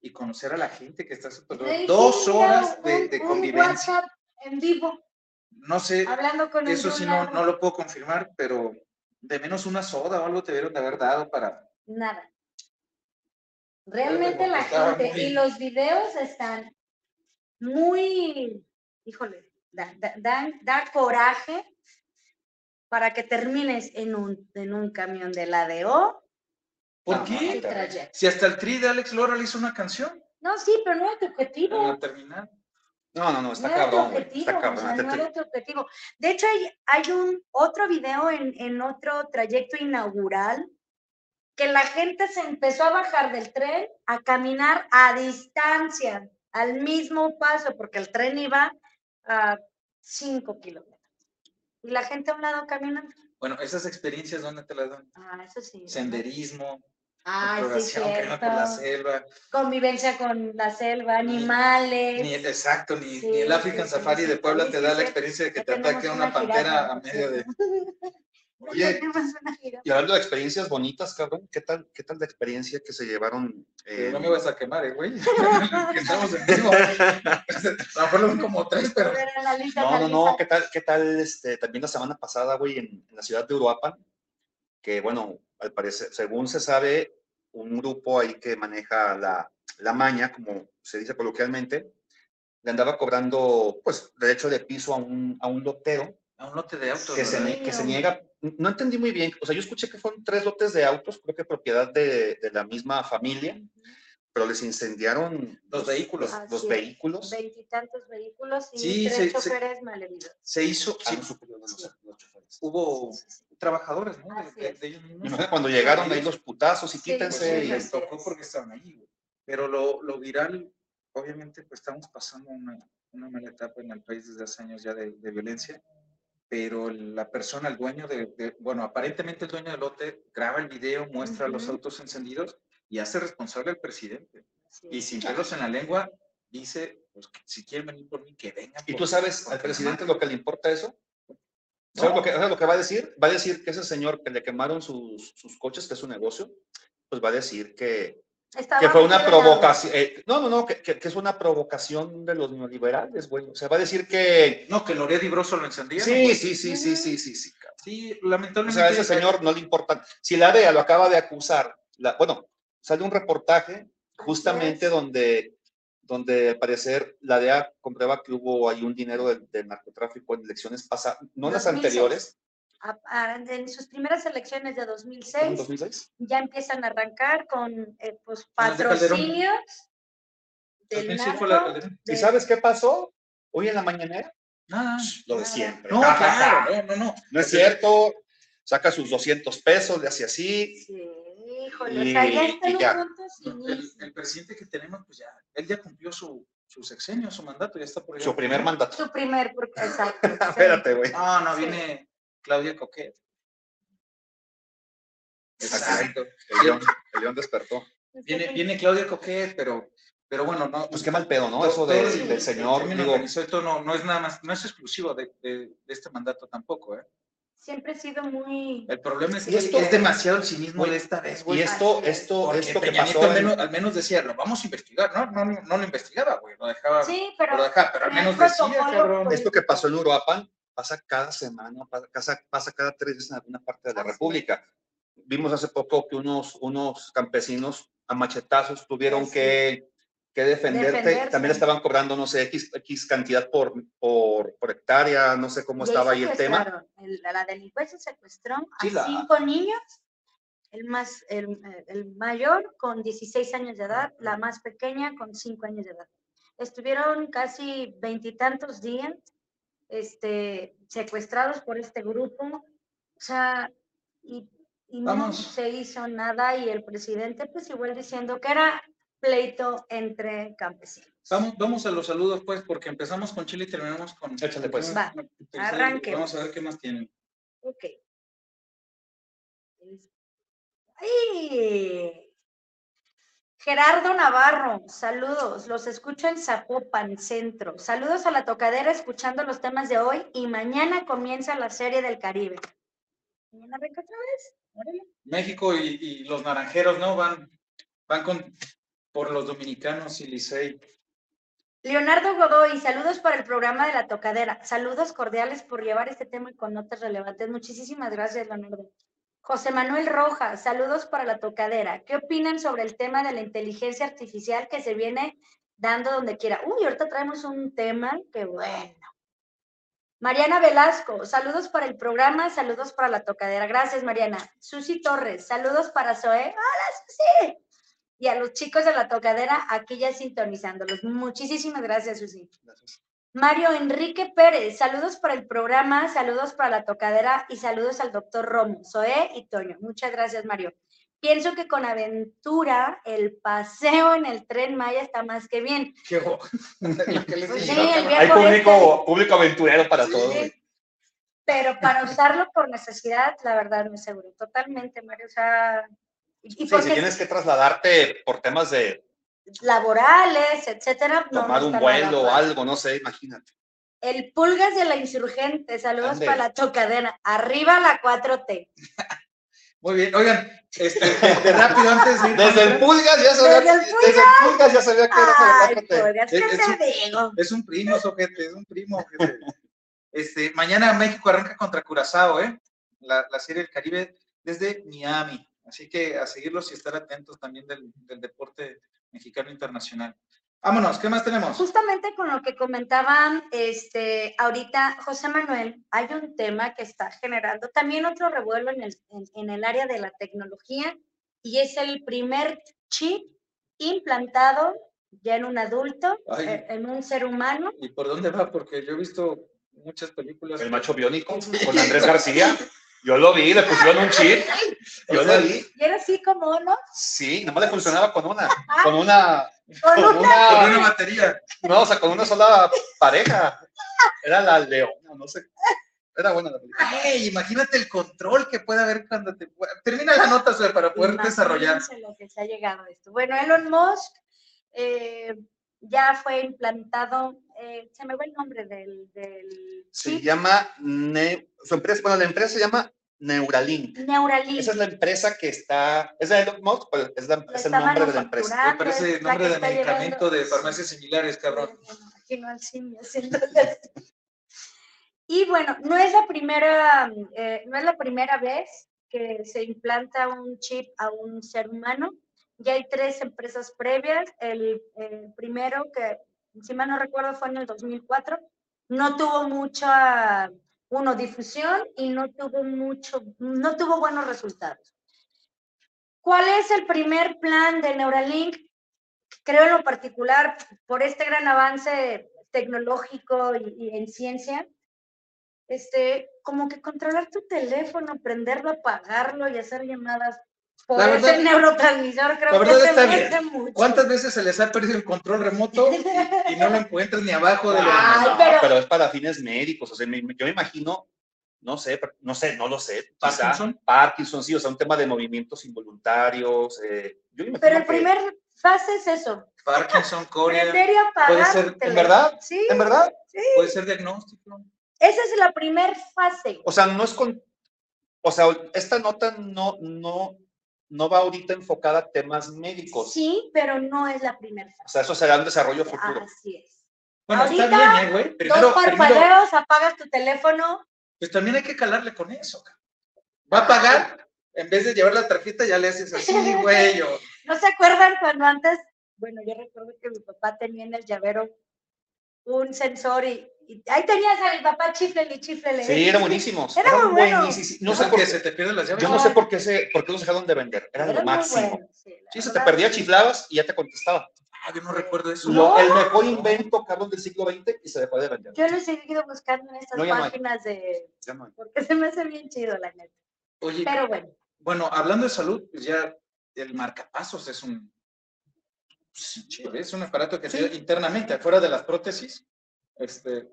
y conocer a la gente que está a Dos horas de, de convivencia. En vivo, No sé, hablando con eso sí no, no lo puedo confirmar, pero de menos una soda o algo te debieron de haber dado para... Nada. Realmente la gente muy- y los videos están muy, híjole, da, da, da coraje para que termines en un, en un camión de la DO. ¿Por No, qué? trayecto. Si hasta el tri de Alex Lora le hizo una canción No, sí, pero no era tu objetivo. la terminal. No, no, no, está no cabrón, objetivo, está o cabrón. sea, Te- no era tu objetivo. De hecho, hay, hay un otro video en, en otro trayecto inaugural que la gente se empezó a bajar del tren a caminar a distancia, al mismo paso, porque el tren iba a 5 kilómetros. Y la gente a un lado caminando. Bueno, esas experiencias, ¿dónde te las dan? Ah, eso sí. Senderismo, sí, exploración, <laughs> caminar por la cierto. selva, Convivencia con la selva, Ni- animales. ni el, exacto, ni, Sí, ni el sí, African sí, Safari sí, de Puebla sí, te sí, da la sí. experiencia de que te ataque una jirafa, pantera a medio de... <laughs> Oye, <laughs> y hablando de experiencias bonitas, cabrón, ¿qué tal, qué tal la experiencia que se llevaron? En- No me vas a quemar, eh, güey. <laughs> estamos en vivo. A lo mejor son como tres, pero... No, no, no. ¿qué tal, qué tal este, también la semana pasada, güey, en, en la ciudad de Uruapan? Que, bueno, al parecer, según se sabe, un grupo ahí que maneja la, la maña, como se dice coloquialmente, le andaba cobrando, pues, derecho de piso a un, a un lotero A un lote de autos. que se niega. No entendí muy bien, o sea, yo escuché que fueron tres lotes de autos, creo que propiedad de, de la misma familia, pero les incendiaron Los vehículos. los, Así los es. vehículos. Veintitantos vehículos y Sí, tres se- se- choferes malheridos. Se hizo, sí, hubo Sí, sí, sí. trabajadores, ¿no? De, Así de- es. de ellos mismos. Me imagino cuando llegaron ahí los putazos y Sí, quítense. Pues sí, y- les tocó es. porque estaban ahí, güey. Pero lo, lo viral, obviamente, pues estamos pasando una, una mala etapa en el país desde hace años ya de, de violencia, pero la persona, el dueño de, de- bueno, aparentemente el dueño del lote graba el video, muestra los Ujú. autos encendidos y hace responsable al presidente. Sí. Y sin pelos en la lengua, dice, pues que si quieren venir por mí, que vengan. ¿Y tú sabes al presidente lo que le importa eso? ¿Sabes, No. lo que, sabes lo que va a decir? Va a decir que ese señor que le quemaron sus, sus coches, que es su negocio, pues va a decir que, Estaba que fue una provocación. eh, no, no, no, que, que- que es una provocación de los neoliberales, güey. O sea, va a decir que. No, que Lorea y Broso lo encendían. Sí, sí, sí, sí, sí, sí, sí. cabrón. Sí, O lamentablemente. sea, a ese señor no le importa. Si la DEA lo acaba de acusar, la, bueno, sale un reportaje justamente donde, donde al parecer la DEA comprueba que hubo ahí un dinero del, del narcotráfico en elecciones pasadas, no las 2006. anteriores, A- a- En sus primeras elecciones de ¿en 2006 2006. ya empiezan a arrancar con eh, pues, patrocinios del 2006 fue la narco, Calderón. ¿Y sabes qué pasó? Hoy en la mañanera, Nada. lo de siempre. No, Ja, ja, ja. claro, no, no, no. No es cierto, saca sus 200 pesos, le hace así. Sí, híjole, Y- o sea, ya están y un ya. punto El, presidente que tenemos, pues ya, él ya cumplió su, su sexenio, su mandato, ya está por allá. Su primer mandato. Su primer, porque- exacto. <laughs> Espérate, güey. No, no, Sí. viene Claudia Coquet. Exacto. El león, el león despertó. Viene, viene Claudia Coquet, pero, pero bueno, no. Pues qué mal pedo, ¿no? Eso todo de- el- del señor, el digo, y todo no, no es nada más, no es exclusivo de, de- de este mandato tampoco, ¿eh? Siempre he sido muy... El problema es Y que esto- es demasiado el cinismo de esta vez, y güey. esto, es. esto, Porque esto que pasó. Al en- menos, al menos decía, lo vamos a investigar, ¿no? No, no, no lo investigaba, güey, lo dejaba, Sí, pero, pero... lo dejaba, pero al menos decía, cabrón. Esto que pasó en Uruapan pasa cada semana, pasa, pasa- cada tres veces en alguna parte de la. República. Vimos hace poco que unos, unos campesinos a machetazos tuvieron Así que, que defenderte. Defenderse. También estaban cobrando, no sé, X, X cantidad por, por, por hectárea, no sé cómo Y estaba ahí el tema. El- la delincuencia secuestró a Sí, la- cinco niños, el, más, el, el mayor con 16 años de edad, la más pequeña con 5 años de edad. Estuvieron casi veintitantos días este, secuestrados por este grupo, o sea, y, y no se hizo nada y el presidente pues igual diciendo que era pleito entre campesinos. Vamos, vamos a los saludos, pues, porque empezamos con Chile y terminamos con. Échale, pues. Va, arranque. Vamos a ver qué más tienen. Ok. ¡Ay! Gerardo Navarro, saludos. Los escucho en Zapopan, centro. Saludos a la tocadera escuchando los temas de hoy y mañana comienza la serie del Caribe. ¿Mañana otra vez? Órale. México y, y los naranjeros, ¿no? Van, van con, por los dominicanos y Licey. Leonardo Godoy, saludos para el programa de la tocadera. Saludos cordiales por llevar este tema con notas relevantes. Muchísimas gracias, Leonardo. José Manuel Rojas, saludos para la tocadera. ¿Qué opinan sobre el tema de la inteligencia artificial que se viene dando donde quiera? Uy, ahorita traemos un tema que bueno. Mariana Velasco, saludos para el programa, saludos para la tocadera. Gracias, Mariana. Susi Torres, saludos para Zoe. Hola, Susi. Y a los chicos de la tocadera aquí ya sintonizándolos. Muchísimas gracias, Susi. Mario Enrique Pérez, saludos para el programa, saludos para la tocadera y saludos al doctor Romo, Zoé y Toño. Muchas gracias, Mario. Pienso que con aventura el paseo en el tren Maya está más que bien. <laughs> Qué les sí, el Hay público, este. público aventurero para Sí. todo. güey. Pero para usarlo por necesidad, la verdad no es seguro. Totalmente, Mario. O sea, y, y Sí, si tienes que trasladarte por temas de laborales, etcétera, no tomar un vuelo o algo, no sé, imagínate. El Pulgas de la Insurgente, saludos Ande. para la tocadera. Arriba la 4T. <laughs> Muy bien, oigan, este, de rápido antes de ir Desde el Pulgas ya se Desde el desde el Pulgas ya se veía que era Ay, de la Pulgas, ¿qué Es- es te un- digo? Es un primo, ojete, es un primo. ojete. Este, mañana México arranca contra Curazao, ¿eh? La, la serie del Caribe desde Miami. Así que a seguirlos y estar atentos también del, del deporte mexicano internacional. Vámonos, ¿qué más tenemos? Justamente con lo que comentaban este, ahorita José Manuel, hay un tema que está generando también otro revuelo en el, en, en el área de la tecnología y es el primer chip implantado ya en un adulto, Ay. eh, en un ser humano. ¿Y por dónde va? Porque yo he visto muchas películas. El macho biónico con Andrés García. <laughs> Yo lo vi, le pusieron un chip. <laughs> Yo lo vi. Y era así como, ¿no? Sí, nomás le funcionaba con una. Con una. Con Con una- Con una batería. No, o sea, con una sola pareja. Era la leona, no sé. Era buena la película. Ay, imagínate el control que puede haber cuando te... Termina la nota, Zoe, para poder desarrollar. Lo que se ha llegado a esto. Bueno, Elon Musk eh, ya fue implantado, eh, se me va el nombre del, del Se chip, llama. Ne- su empresa, bueno, la empresa se llama Neuralink. Neuralink. Esa es la empresa que está. Es de Elon Musk, pero es, la- es el nombre de la empresa. Me parece es la nombre de medicamento llevando- de farmacias similares, cabrón. Imagino al simio. Y bueno, no es la primera, eh, no es la primera vez que se implanta un chip a un ser humano. Ya hay tres empresas previas. El, el primero, que si mal no recuerdo, fue en el 2004. No tuvo mucha, uno, difusión y no tuvo mucho, no tuvo buenos resultados. ¿Cuál es el primer plan de Neuralink? Creo en lo particular, por este gran avance tecnológico y, y en ciencia, este, como que controlar tu teléfono, prenderlo, apagarlo y hacer llamadas por La ese verdad- neurotransmisor, creo la que verdad se está mucho. ¿Cuántas veces se les ha perdido el control remoto y, y no lo encuentras ni abajo de la... No, pero- pero... es para fines médicos. O sea, me- yo me imagino, no sé, no sé, no lo sé. quizá ¿Parkinson? Parkinson, sí, o sea, un tema de movimientos involuntarios. eh, yo me imagino Pero el que- primer fase es eso, Parkinson, <laughs> Corea, puede ser, ¿en verdad? Sí, ¿En verdad? puede ser diagnóstico. esa es la primer fase. O sea, no es con. O sea, esta nota no, no, no va ahorita enfocada a temas médicos. Sí, pero no es la primera O sea, eso será un desarrollo futuro. Así es. Bueno, está Ahorita, bien, ¿eh, güey. Primero, Dos primero, parpadeos, apagas tu teléfono. pues también hay que calarle con eso. Va a pagar, en vez de llevar la tarjeta, ya le haces así, <laughs> güey. o- ¿No se acuerdan cuando antes, bueno, yo recuerdo que mi papá tenía en el llavero un sensor y, y ahí tenías a mi papá chiflele y chiflele. Sí, eran buenísimos. Era eran muy bueno. buenísimos. No No sé por qué. se te pierden las llaves. Yo no sé por qué, se, por qué los dejaron de vender. Era Era lo máximo. bueno, sí, Sí, se te perdía, sí. chiflabas y ya te contestaba. Ah, yo no recuerdo eso. No. el mejor invento, cabrón, del siglo XX y se dejó de vender. Yo lo he seguido buscando en estas No, hay. páginas de, Ya no hay. porque se me hace bien chido la neta. Oye, Pero bueno, bueno, hablando de salud, pues ya el marcapasos es un sí, es un aparato que te- internamente, afuera de las prótesis, este,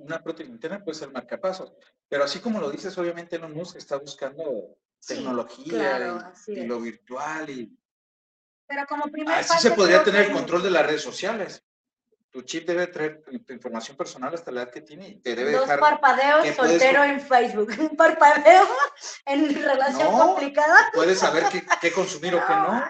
una prótesis interna puede ser marcapasos. Pero así como lo dices, obviamente Elon Musk está buscando Sí, tecnología claro, y- lo virtual y pero como primer así se podría tener el control de las redes sociales. Tu chip debe traer tu, información personal hasta la edad que tiene y te debe Dos dejar. parpadeos que puedes- soltero en Facebook. <laughs> Un parpadeo en relación No. complicada. Puedes saber qué, qué consumir o qué no.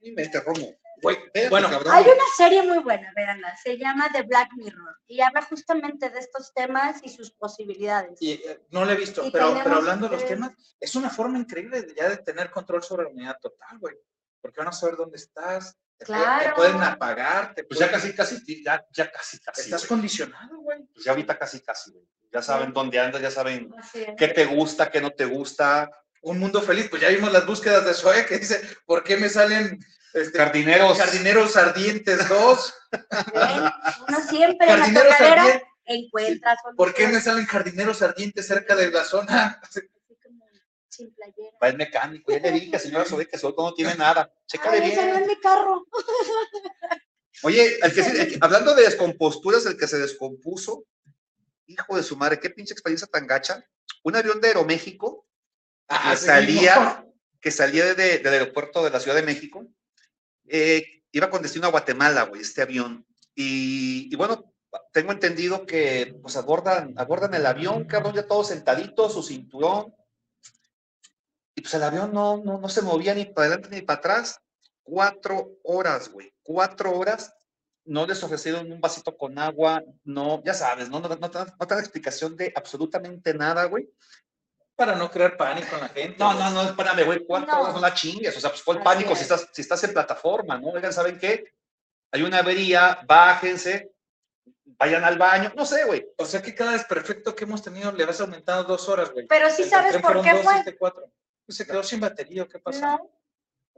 Invente, Romo. Espérate, bueno, cabrón. Hay una serie muy buena, véanla, se llama The Black Mirror y habla justamente de estos temas y sus posibilidades. Y, eh, no lo he visto, Y pero, tenemos pero hablando de los temas, es una forma increíble de, ya de tener control sobre la unidad total, güey. Porque van a saber dónde estás, te, pueden- te pueden apagar, te Pues ya casi, casi, ya, ya casi, casi. estás condicionado, güey. Pues ya ahorita casi, casi, güey. Ya saben dónde andas, ya saben qué te gusta, qué no te gusta. Un mundo feliz, pues ya vimos las búsquedas de Zoe que dice, ¿por qué me salen este, Jardineros. jardineros ardientes dos? Uno siempre en la Jardineros tocadera ardientes. encuentra ¿Por qué me salen jardineros ardientes cerca de la zona? así como sin playera. Va el mecánico. Ya le dije, señora Zoe, que no tiene nada. Chécale Ay, ese no es bien. mi carro. Oye, el que sí- <laughs> el que- hablando de descomposturas, el que se descompuso, hijo de su madre, qué pinche experiencia tan gacha. Un avión de Aeroméxico Ah, que salía, que salía de- del aeropuerto de la Ciudad de México, eh, iba con destino a Guatemala, güey, este avión. Y, y bueno, tengo entendido que pues abordan, abordan el avión, cabrón, ya todos sentaditos, su cinturón. Y pues el avión no, no, no se movía ni para adelante ni para atrás. Cuatro horas, güey, cuatro horas. No les ofrecieron un vasito con agua, no, ya sabes, no, no, no, no te dan explicación de absolutamente nada, güey Para no crear pánico en la gente. No, no, no, espérame, güey, cuatro No. horas no la chingues. O sea, pues fue el Así pánico es. si estás, si estás en plataforma, ¿no? Oigan, ¿saben qué? Hay una avería, bájense, vayan al baño, no sé, güey. O sea que cada desperfecto que hemos tenido le vas aumentando dos horas, güey. Pero sí El sabes por qué dos, fue. este cuatro. Pues se quedó sin batería, ¿o ¿qué pasó? No.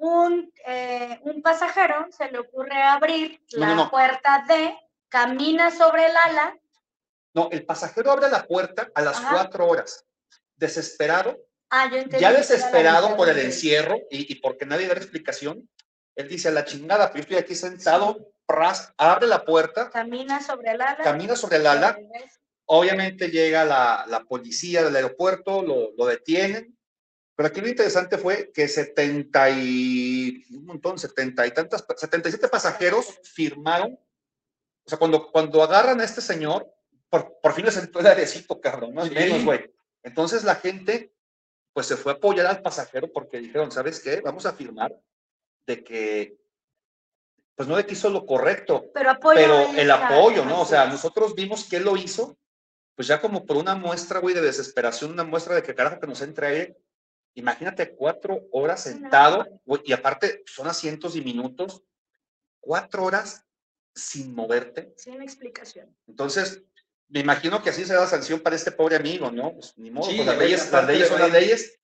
Un, eh, un pasajero se le ocurre abrir No, la no, no. puerta D, camina sobre el ala. No, el pasajero abre la puerta a las Ajá. cuatro horas, desesperado, Ah, yo entendí. ya desesperado por el encierro y, y porque nadie da explicación. Él dice, a la chingada, pero yo estoy aquí sentado, pras, abre la puerta, Camina sobre el ala. camina sobre el ala, Obviamente llega la, la policía del aeropuerto, lo, lo detienen. Pero aquí lo interesante fue que 70 y un montón, 70 y tantas, 77 pasajeros firmaron. O sea, cuando, cuando agarran a este señor, por, por fin le sentó el airecito, cabrón, más o Sí. menos, güey. Entonces la gente, pues se fue a apoyar al pasajero porque dijeron, ¿sabes qué? Vamos a firmar de que, pues no de que hizo lo correcto, Pero pero el apoyo, ¿no? O sea, nosotros vimos que él lo hizo, pues ya como por una muestra, güey, de desesperación, una muestra de que carajo que nos entre Imagínate cuatro horas No. sentado, güey, y aparte son asientos y minutos, cuatro horas sin moverte. Sin explicación. Entonces, me imagino que así será la sanción para este pobre amigo, ¿no? Pues ni modo, Sí, pues, las leyes, las leyes le son las leyes,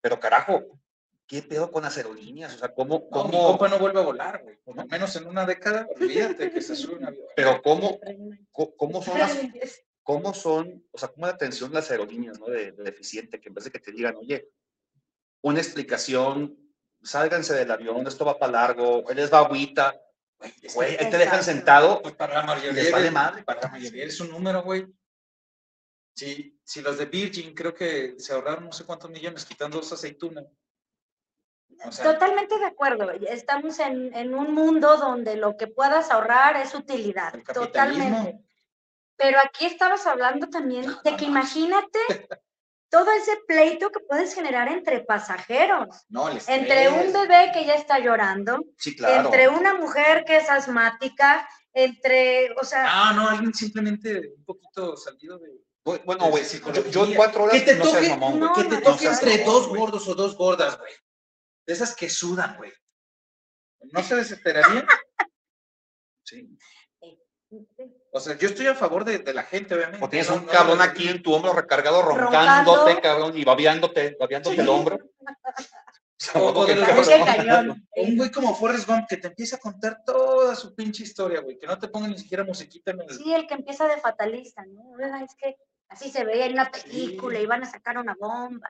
pero carajo, ¿qué pedo con las aerolíneas? O sea, ¿cómo, No, mi cómo, compa no vuelve a volar, güey. Por lo menos en una década, olvídate que se sube un avión. pero cómo, cómo son las cómo son, o sea, cómo la atención de las aerolíneas, ¿no? De, de deficiente, que en vez de que te digan, oye, una explicación, sálganse del avión, esto va para largo, él les va agüita, güey, ahí te dejan sentado, Pues para la mayoría, Les vale madre. para la mayoría es un número, güey. Si, si los de Virgin creo que se ahorraron no sé cuántos millones quitando esa aceituna. O sea, Totalmente de acuerdo. Estamos en, en un mundo donde lo que puedas ahorrar es utilidad. Totalmente. Pero aquí estamos hablando también de que imagínate <laughs> todo ese pleito que puedes generar entre pasajeros, no, el entre un bebé que ya está llorando, sí, claro. entre una mujer que es asmática, entre, o sea, Ah, no, alguien simplemente un poquito salido de. Bu- Bueno, güey, de yo, yo en cuatro horas Que te no seas toque- mamón, güey. no, que te toque no, entre no, dos gordos o dos gordas, güey. De esas que sudan, güey. ¿No se desesperaría? <laughs> Sí. O sea, yo estoy a favor de, de la gente, obviamente. O tienes no- un no cabrón aquí en tu hombro recargado, Roncando. roncándote, cabrón, y babeándote, babeándote el hombro. O- de Un güey como Forrest Gump que te empieza a contar toda su pinche historia, güey. Que no te pongan ni siquiera musiquita en el. sí, el que empieza de fatalista, ¿no? Es que así se veía en una película y van a sacar una bomba.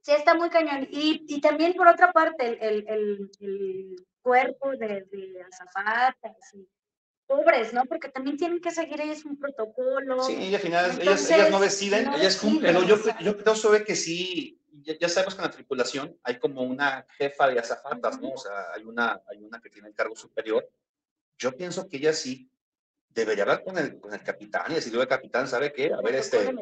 Sí, está muy cañón. Y, y también por otra parte, el, el, el- el cuerpo de, de azafatas y pobres, ¿no? Porque también tienen que seguir ellos un protocolo. Sí, y al final ellas, Entonces, ellas no deciden, no ellas cumplen. Pero yo, yo creo sobre que sí, ya, ya sabemos que en la tripulación hay como una jefa de azafatas, ¿no? O sea, hay una, hay una que tiene el cargo superior. Yo pienso que ella sí debería hablar con el, con el capitán y decirle, "Oye, capitán, ¿sabe qué? A ver, este,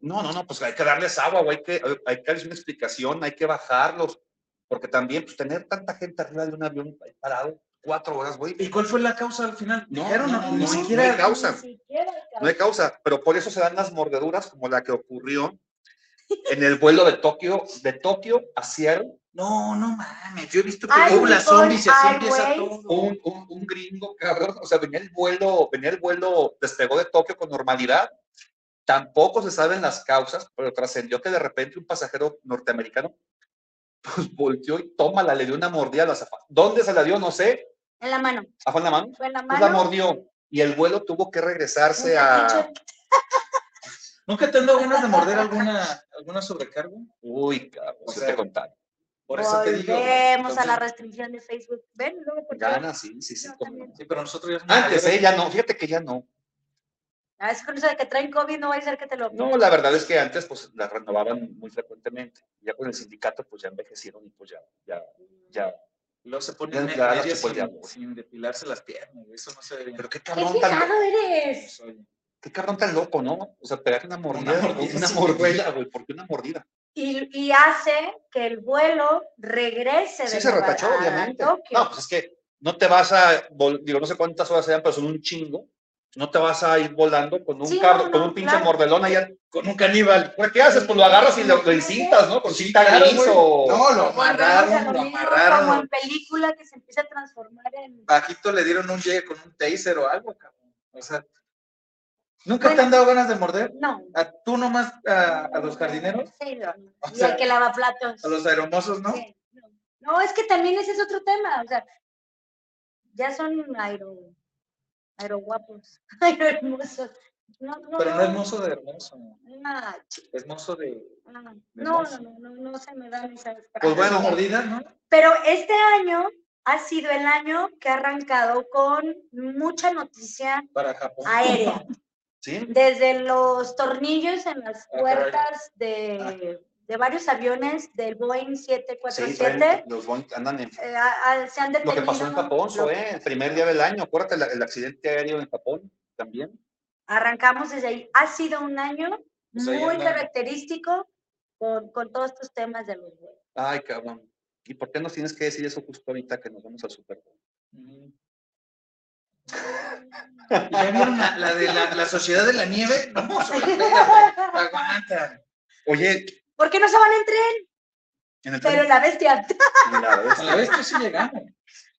¿no? no, no, pues hay que darles agua, o hay que, hay que darles una explicación, hay que bajarlos, porque también, pues tener tanta gente arriba de un avión parado, cuatro horas, güey, ¿Y cuál fue la causa al final? No, Dijeron, no, no, no, ni no, siquiera. no hay causa. Ni siquiera no hay causa, pero por eso se dan las mordeduras como la que ocurrió en el vuelo de Tokio, de Tokio a Seattle, No, no mames. Yo he visto Ay, películas zombies y así empieza todo. un, un, un gringo, cabrón, o sea, venía el vuelo, venía el vuelo, despegó de Tokio con normalidad, tampoco se saben las causas, pero trascendió que de repente un pasajero norteamericano pues volteó y tómala, le dio una mordida a la azafata. ¿Dónde se la dio? No sé, En la mano. ¿abajo en la mano? Fue en la Pues la mano. mordió y el vuelo tuvo que regresarse a... <laughs> ¿Nunca te han dado ganas de morder alguna, alguna sobrecargo? Uy, cabrón, O sea, te contar. Por eso te digo. Volvemos a la restricción de Facebook. Ven, luego por qué? Ganas, sí, sí, sí. Sí, pero nosotros ya somos Antes, mayores. ¿eh? Ya no, fíjate que ya no. A veces con eso de que traen COVID no va a ser que te lo... No, la verdad es que antes pues la renovaban muy frecuentemente. Ya con el sindicato pues ya envejecieron y pues ya, ya, ya. Luego se chupó el sin, sin depilarse las piernas, güey. Eso no se ve bien. Pero qué ¡Qué cabrón tan, eres! Oye, qué cabrón tan loco, ¿no? O sea, pegar una mordida, Una una mordida, güey. ¿por qué una mordida? Y, y hace que el vuelo regrese Sí de se retachó, obviamente. Tokio. No, pues es que no te vas a, digo, no sé cuántas horas sean, pero son un chingo. No te vas a ir volando con un Sí, no, con no, un pinche claro. mordelón allá. Con un caníbal. Pues, ¿Qué haces? Pues lo agarras y lo, lo incitas, ¿no? Con cinta Claro, gris o... No, lo amarraron, lo amarraron. Como en película que se empieza a transformar en. Bajito le dieron un llegue con un taser o algo, cabrón. O sea, ¿nunca te han dado ganas de morder? No. ¿A tú nomás a, a los jardineros? Sí, no. O Y sea, al que lava platos. A los aeromosos, ¿no? Sí, no. No, es que también ese es otro tema. O sea, ya son aero, aero guapos, <laughs> aero hermosos. No, no, Pero no es mozo de hermoso, Ah, es mozo de... ah, de No, mozo. no, no, no, no se me dan esas. Pues bueno, mordida, ¿no? Pero este año ha sido el año que ha arrancado con mucha noticia Para Japón. aérea. <laughs> ¿Sí? Desde los tornillos en las Ah, puertas de, de varios aviones del Boeing Sí, 747 traen- los Boeing andan en... eh, a- a- se han Lo detenido. que pasó en Japón, lo- fue el primer día del año, acuérdate, la- el accidente aéreo en Japón también. Arrancamos desde ahí. Ha sido un año Pues muy característico con, con todos estos temas de los vuelos. Ay, cabrón. ¿Y por qué nos tienes que decir eso justo ahorita que nos vamos al Super Bowl? Mm. ¿Y ¿Ya vieron la, la de la, la sociedad de la nieve? No, aguanta. Oye, ¿Por qué no se van en tren? en el Pero tren- la bestia, la A la que sí llegamos.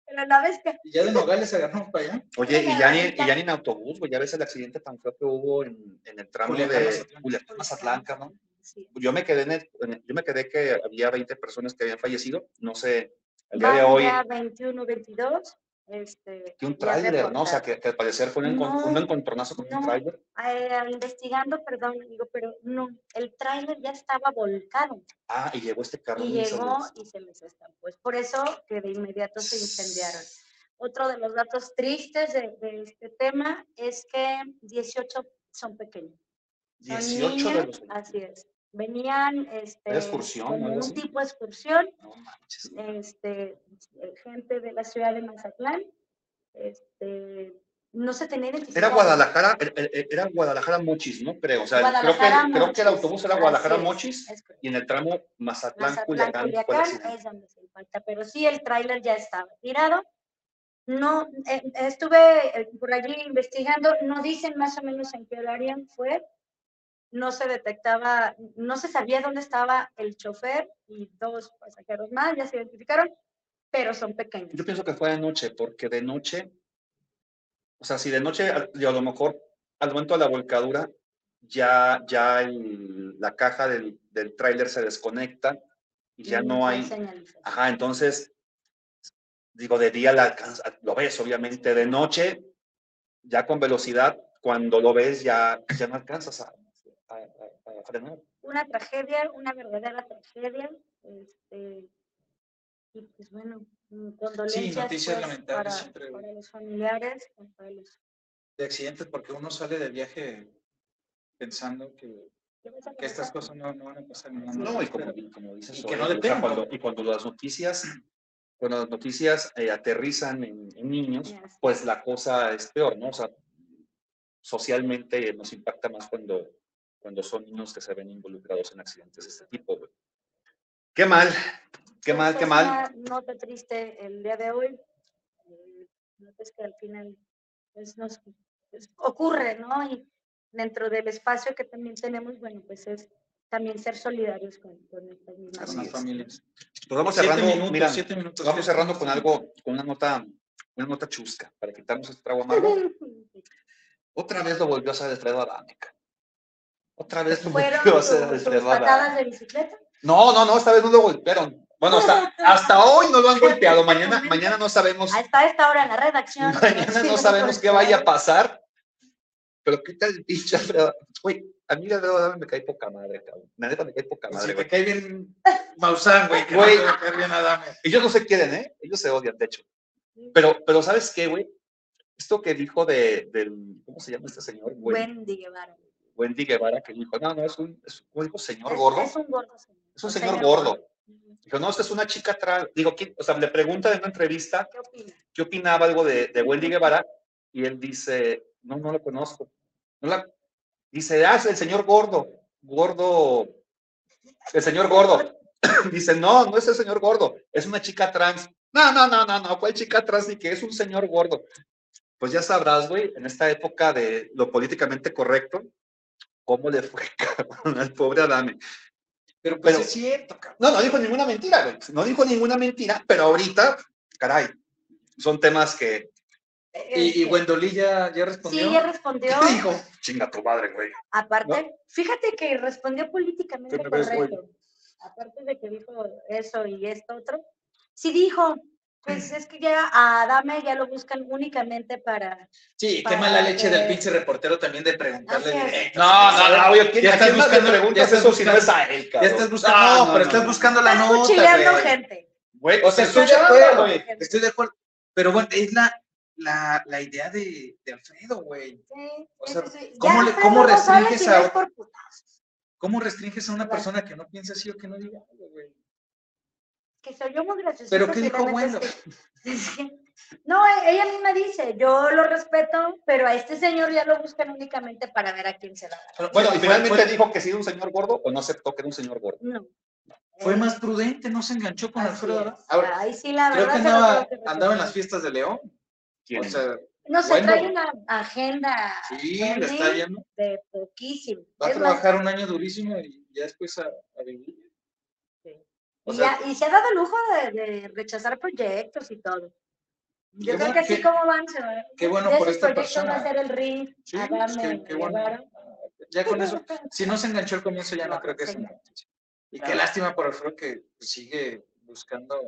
pero la bestia. Y ya de Nogales agarramos para allá. Oye, y ya, ni, y ya ni en autobús, güey, ya ves el accidente tan feo que hubo en, en el tramo Culiacán, de. Culiacán, Mazatlán, cabrón. Sí. Yo me quedé en el- en el- yo me quedé que había 20 personas que habían fallecido, no sé, el día de hoy, ya 21, 22. Este, que un tráiler, ¿no? O sea, que, que al parecer fue un, No, un encontronazo con un tráiler. Eh, investigando, perdón, digo, pero no, el tráiler ya estaba volcado Ah, y llegó este carro. y llegó y se les estampó. Es por eso que de inmediato se incendiaron. <sniffs> Otro de los datos tristes de, de este tema es que 18 son pequeños. Son 18 de los... Así es. Venían este, excursión o como algo un tipo de excursión, No este, gente de la ciudad de Mazatlán. Este, no se tenía identificado. Era Guadalajara, era- Guadalajara Mochis, ¿no? Creo, o sea, creo que, creo que el Mochis, autobús era Guadalajara Mochis es y en el tramo Mazatlán, Mazatlán, Culiacán, es donde se falta, pero sí el tráiler ya estaba tirado. No, eh, estuve eh, por allí investigando, no dicen más o menos en qué horario fue, no se detectaba, no se sabía dónde estaba el chofer y dos pasajeros más, ya se identificaron, pero son pequeños. Yo pienso que fue de noche, porque de noche, o sea, si de noche, a yo a lo mejor al momento de la volcadura, ya, ya el- la caja del, del tráiler se desconecta y ya y no hay ajá, entonces, digo, de día la lo ves, obviamente, de noche, ya con velocidad, cuando lo ves ya, ya no alcanzas a, a- a- a frenar. Una tragedia, una verdadera tragedia. Este, y pues bueno, condolencias noticias pues, lamentables para, siempre. para los familiares, para los De accidentes, porque uno sale de viaje pensando que, ¿Qué vas a que estas cosas no, no van a pasar. No, No, y como, como dices, Y que no o sea, dependa. cuando- y cuando las noticias, cuando las noticias eh, aterrizan en, en niños, pues la cosa es peor, ¿no? O sea, socialmente nos impacta más cuando, cuando son niños que se ven involucrados en accidentes de este tipo, güey. Qué mal, qué mal, qué pues, mal. Una nota triste el día de hoy. notas que al final pues, nos pues, ocurre, ¿no? Y dentro del espacio que también tenemos, bueno, pues es también ser solidarios con, con estas mismas Con las familias. Pues vamos Siete cerrando, minutos, mira, siete minutos. vamos cerrando con algo, con una nota, una nota chusca, para quitarnos este trago amargo. <laughs> Otra vez lo volvió a hacer Alfredo Adame. Otra vez lo ¿Fueron volvió a hacer patadas de bicicleta? No, no, no, esta vez no lo golpearon. Bueno, hasta, <laughs> hasta hoy no lo han golpeado. <laughs> Mañana, mañana no sabemos, Hasta esta hora en la redacción. mañana sí, no sabemos qué vaya a pasar. Pero qué tal pinche. Güey, a mí Alfredo Adame me cae poca madre, cabrón. La neta me cae poca Si madre, te güey. cae bien Maussan, güey, que Güey. no te va a caer bien Adame. Ellos no se quieren, ¿eh? Ellos se odian, de hecho. Pero, pero ¿sabes qué, güey? Esto que dijo de, del, ¿cómo se llama este señor? Wen- Wendy Guevara. Wendy Guevara, que dijo, no, no, es un, es, ¿cómo dijo? Señor gordo. Es un gordo. señor. Es un Un señor gordo. Dijo, no, esta es una chica trans. Digo, ¿quién? o sea, le pregunta en una entrevista ¿Qué opina? qué opinaba algo de, de Wendy Guevara y él dice, no, no lo conozco. No la... Dice, ah, es el señor gordo, gordo, el señor gordo. <coughs> dice, no, no es el señor gordo, es una chica trans. No, no, no, no, no, ¿cuál chica trans ni que es un señor gordo? pues ya sabrás, güey, en esta época de lo políticamente correcto, cómo le fue <laughs> cabrón, al pobre Adame. Pero pues Pero- es cierto, cabrón. No, no dijo ninguna mentira, güey. No dijo ninguna mentira, pero ahorita, caray, son temas que Y, y Este, Wendolí ya, ya respondió. Sí, ya respondió. ¿Qué dijo? chinga tu madre, güey. Aparte, fíjate que respondió políticamente correcto. Aparte de que dijo eso y esto otro, sí dijo, pues es que ya a Adame ya lo buscan únicamente para... Sí, qué Para mala leche del que- pinche reportero también de preguntarle directo. No, no, no, oye, ¿quién, Ya ¿a estás buscando- ya preguntas estás eso si no buscando- es a él, Ya estás buscando, Ah, no, no, pero no, estás no. buscando la Estás nota, güey. gente. Güey, O sea, Estás estoy de acuerdo, estoy de acuerdo. Pero bueno, es la, la, la idea de, de Alfredo, güey. Sí, O sí, sea, sí, sí. ¿cómo le- Alfredo cómo no restringes a no. ¿Cómo restringes a una persona que no piensa así o que no diga algo, güey? Que soy yo muy graciosa. ¿Pero qué dijo Wendo? No, e- ella misma dice, yo lo respeto, pero a este señor ya lo buscan únicamente para ver a quién se la da. Bueno, y finalmente fue- dijo que sí era un señor gordo o no aceptó que era un señor gordo. No. Fue Eh, más prudente, no se enganchó con Alfredo. Ahora, Ahí sí, la creo verdad. que se lo andaba, tengo que andaba en las fiestas de León. ¿Quién? O sea, No se Bueno. trae una agenda sí, le está yendo. de poquísimo. Va a Es más, trabajar un año durísimo y ya después a, a vivir. O y, sea, ya- y se ha dado el lujo de, de rechazar proyectos y todo. Yo creo bueno, que así qué- como van, se va. qué bueno de por esta proyectos va a persona. ser el ring, Sí, Adame pues, qué- qué bueno. Guevara. Ya con eso, <laughs> si no se enganchó al comienzo, ya no, No, creo que sí. se enganche. Y Claro. qué lástima por Alfredo que sigue buscando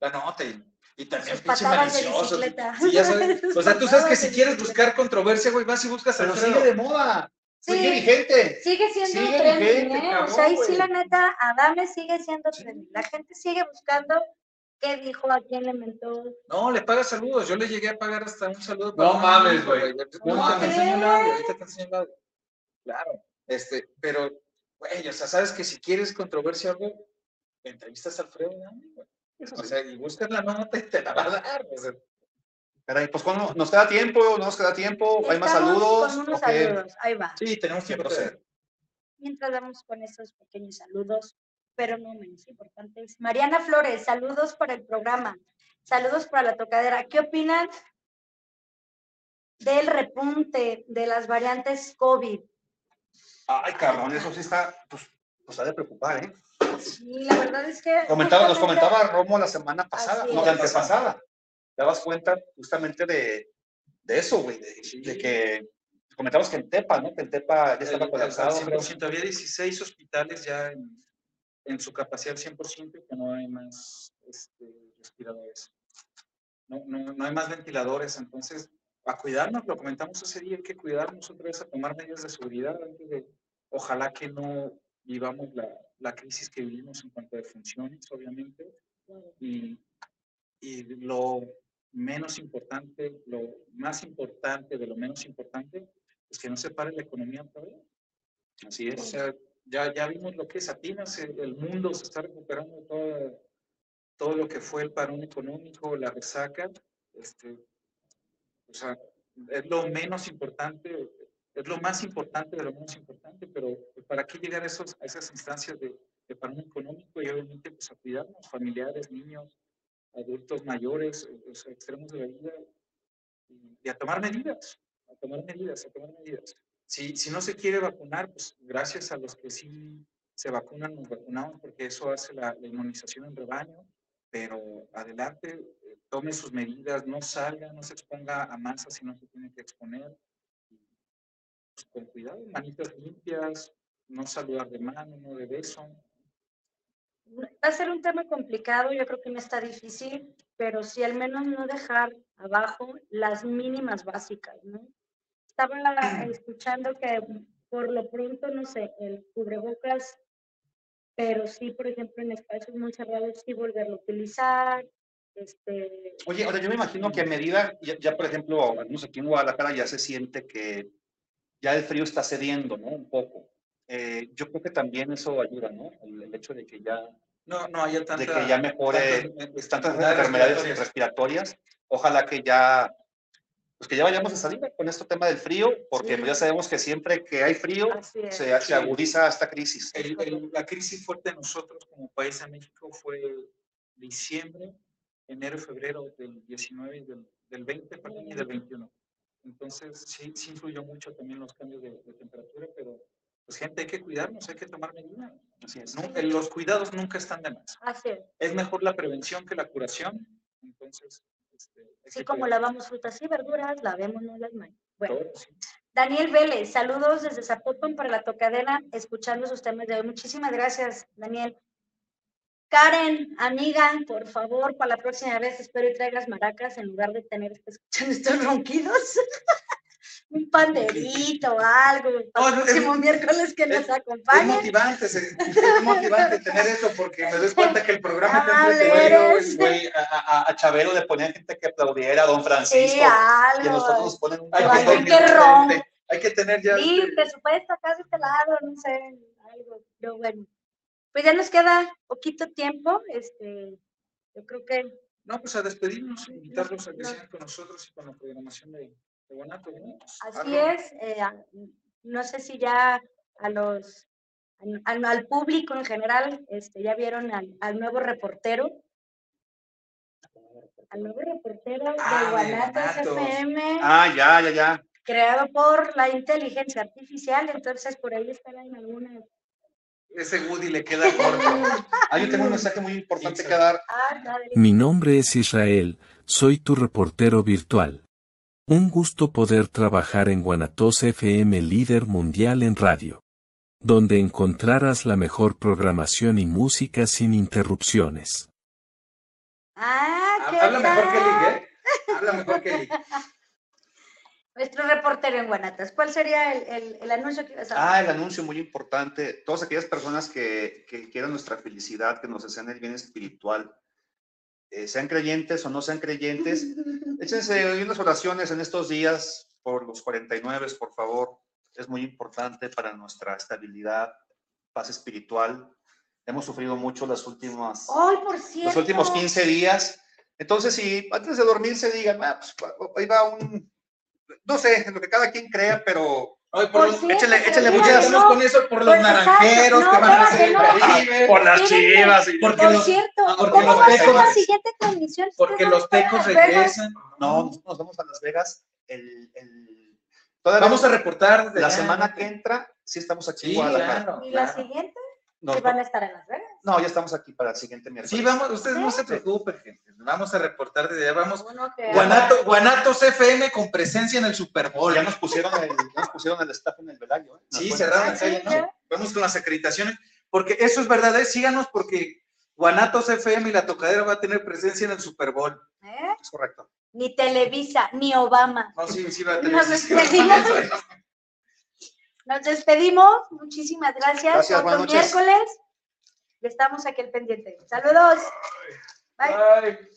la nota y, y también Sus pinche malicioso. bicicleta. Sí, ya sabes. Sus <laughs> O sea, tú sabes que si quieres buscar controversia, güey, vas y buscas a Pero sigue de moda. Sí. Sigue vigente. Sigue siendo Sigue trending, vigente, ¿eh? o cabrón, sea, ahí sí la neta, Adame sigue siendo Sí. trending. La gente sigue buscando qué dijo, a quién le mentó. No, le pagas saludos. Yo le llegué a pagar hasta un saludo. No mames, güey. No te mames. enseño el audio, ahorita te enseño el audio. Claro, este, pero, güey, o sea, sabes que si quieres controversia o algo, entrevistas a Alfredo Adame, güey. O sea, y buscas la nota y te la va a dar. O sea, Caray, pues cuando nos queda tiempo, no nos queda tiempo, hay más saludos. Con unos saludos, ahí va. sí, tenemos ¿Qué tiempo. procede? Mientras vamos con esos pequeños saludos, pero no menos importantes. Mariana Flores, saludos para el programa. Saludos para la tocadera. ¿Qué opinan del repunte de las variantes COVID? Ay, cabrón, eso sí está, pues, pues ha de preocupar, ¿eh? Sí, la verdad es que. Comentaba, nos comentaba Romo la semana pasada, no, la antepasada. Dabas cuenta justamente de, de eso, güey, de, Sí. de que comentabas que en Tepa, ¿no? Que en Tepa ya estaba El- colapsado. 100%, había 16 hospitales ya en, en su capacidad al 100%, que no hay más este, respiradores. No, no, no hay más ventiladores, entonces a cuidarnos, lo comentamos ese día, hay que cuidarnos otra vez, a tomar medidas de seguridad antes de, ojalá que no vivamos la, la crisis que vivimos en cuanto a defunciones, obviamente, y, y lo menos importante, lo más importante de lo menos importante, es que no se pare la economía vez. Así O es. sea, ya, ya vimos lo que es Atenas, el, el mundo se está recuperando todo, todo lo que fue el parón económico, la resaca. Este, o sea, es lo menos importante, es lo más importante de lo menos importante, pero pues, ¿para qué llegar a, esos, a esas instancias de, de parón económico y obviamente pues a cuidarnos, familiares, niños, adultos mayores, los extremos de la vida, y, a tomar medidas, a tomar medidas, a tomar medidas si, si no se quiere vacunar, pues gracias a los que sí se vacunan, nos vacunamos, porque eso hace la, la inmunización en rebaño, pero adelante, eh, tome sus medidas, no salga, no se exponga a masas si no se tiene que exponer. Pues, con cuidado, manitas limpias, no saludar de mano, no de beso. Va a ser un tema complicado, yo creo que no está difícil, pero sí al menos no dejar abajo las mínimas básicas, ¿no? Estaba <clears throat> escuchando que por lo pronto, no sé, el cubrebocas, pero sí, por ejemplo, en espacios muy cerrados, sí volverlo a utilizar. Este, Oye, ahora yo me imagino que a medida, ya, ya, por ejemplo, aquí en Guadalajara ya se siente que ya el frío está cediendo, ¿no? Un poco. Eh, yo creo que también eso ayuda, ¿no? El, el hecho de que ya, No, no haya tanta... de que ya mejore tantas- tantas enfermedades respiratorias. respiratorias. Ojalá que ya, pues que ya vayamos de salida con este tema del frío, porque Sí. pues ya sabemos que siempre que hay frío se, se Sí. agudiza esta crisis. El- el- la crisis fuerte de nosotros como país en México fue diciembre, enero febrero del 19 y del, del 20, perdón, y del 21. Entonces, sí, sí influyó mucho también los cambios de, de temperatura, pero pues gente, hay que cuidarnos, hay que tomar medidas. Así es. Eh, Los cuidados nunca están de más. Así es. Es mejor la prevención que la curación. Entonces, este, que como lavamos frutas y verduras, lavémonos las manos. Bueno, todo, sí. Daniel Vélez, saludos desde Zapopan para la tocadera, escuchando sus temas de hoy. Muchísimas gracias, Daniel. Karen, amiga, por favor, para la próxima vez espero y traigas maracas en lugar de tener que escuchar estos ronquidos. <laughs> Un panderito o algo para el es- próximo miércoles que nos Es acompañe. motivante, es motivante tener eso porque me doy cuenta que el programa Ah, entretenido, güey. a, a- a Chabelo le ponían gente que aplaudiera a Don Francisco. Sí, y a nosotros nos ponen un Hay Ay, que, hay que tener ya. Sí, este, presupuesto acá de este lado, no sé, algo, pero bueno. Pues ya nos queda poquito tiempo, este, yo creo que No, pues a despedirnos, invitarlos a que no. sigan con nosotros y con la programación de, de Guanatos. ¿no? Así es, eh, no sé si ya a los, al, público en general, este, ya vieron al, al nuevo reportero, al nuevo reportero Ah, de de Guanatos. FM, Ah, ya, ya, ya. creado por la inteligencia artificial, entonces por ahí estará en alguna... Ese Woody le queda corto. <laughs> Ah, yo tengo un mensaje muy importante que dar. Ah. Mi nombre es Israel, soy tu reportero virtual. Un gusto poder trabajar en Guanatos FM líder mundial en radio. Donde encontrarás la mejor programación y música sin interrupciones. Ah, ¿qué Habla mejor que? Lick, ¿eh? Habla mejor que Lick. Nuestro reportero en Guanatas. ¿Cuál sería el, el- el anuncio que ibas a Ah, el anuncio muy importante. Todas aquellas personas que, que quieran nuestra felicidad, que nos desean el bien espiritual, eh, sean creyentes o no sean creyentes, <laughs> échense unas oraciones en estos días por los 49, por favor. Es muy importante para nuestra estabilidad, paz espiritual. Hemos sufrido mucho las últimas, por los últimos 15 días. Entonces, si antes de dormir se digan, ah, pues, ahí va un, no sé, en lo que cada quien crea, pero Oye, Por por, cierto, échale, pero échale muchas ganas no. con eso por los Pues, naranjeros no, que van a el no. Por las chivas. y- Porque Por los- cierto, porque ¿cómo los va a ser la tecos- siguiente transmisión? Porque los a tecos regresan. No, nosotros nos vamos a Las Vegas el, el- todavía Vamos a reportar. desde la allá. semana que entra, sí estamos aquí Sí, en Guadalajara. claro. ¿Y la claro. siguiente? No, ¿Sí van a estar en Las Vegas? no, ya estamos aquí para el siguiente miércoles. Sí, vamos, ustedes no se preocupen, gente. Vamos a reportar desde allá. Vamos. Que- Guanato, Guanatos FM con presencia en el Super Bowl. Ya nos pusieron el, ya nos pusieron el staff en el Velayo. ¿eh? Nos Sí, cerraron la calle, ¿no? Vamos con las acreditaciones, porque eso es verdad, ¿eh? síganos porque Guanatos FM y la tocadera va a tener presencia en el Super Bowl. ¿Eh? Es correcto. Ni Televisa, ni Obama. No, sí, sí va a tener. Nos despedimos. Nos despedimos. Muchísimas gracias. Gracias, Otro buenas noches. miércoles. Y estamos aquí al pendiente. Saludos. Bye. Bye.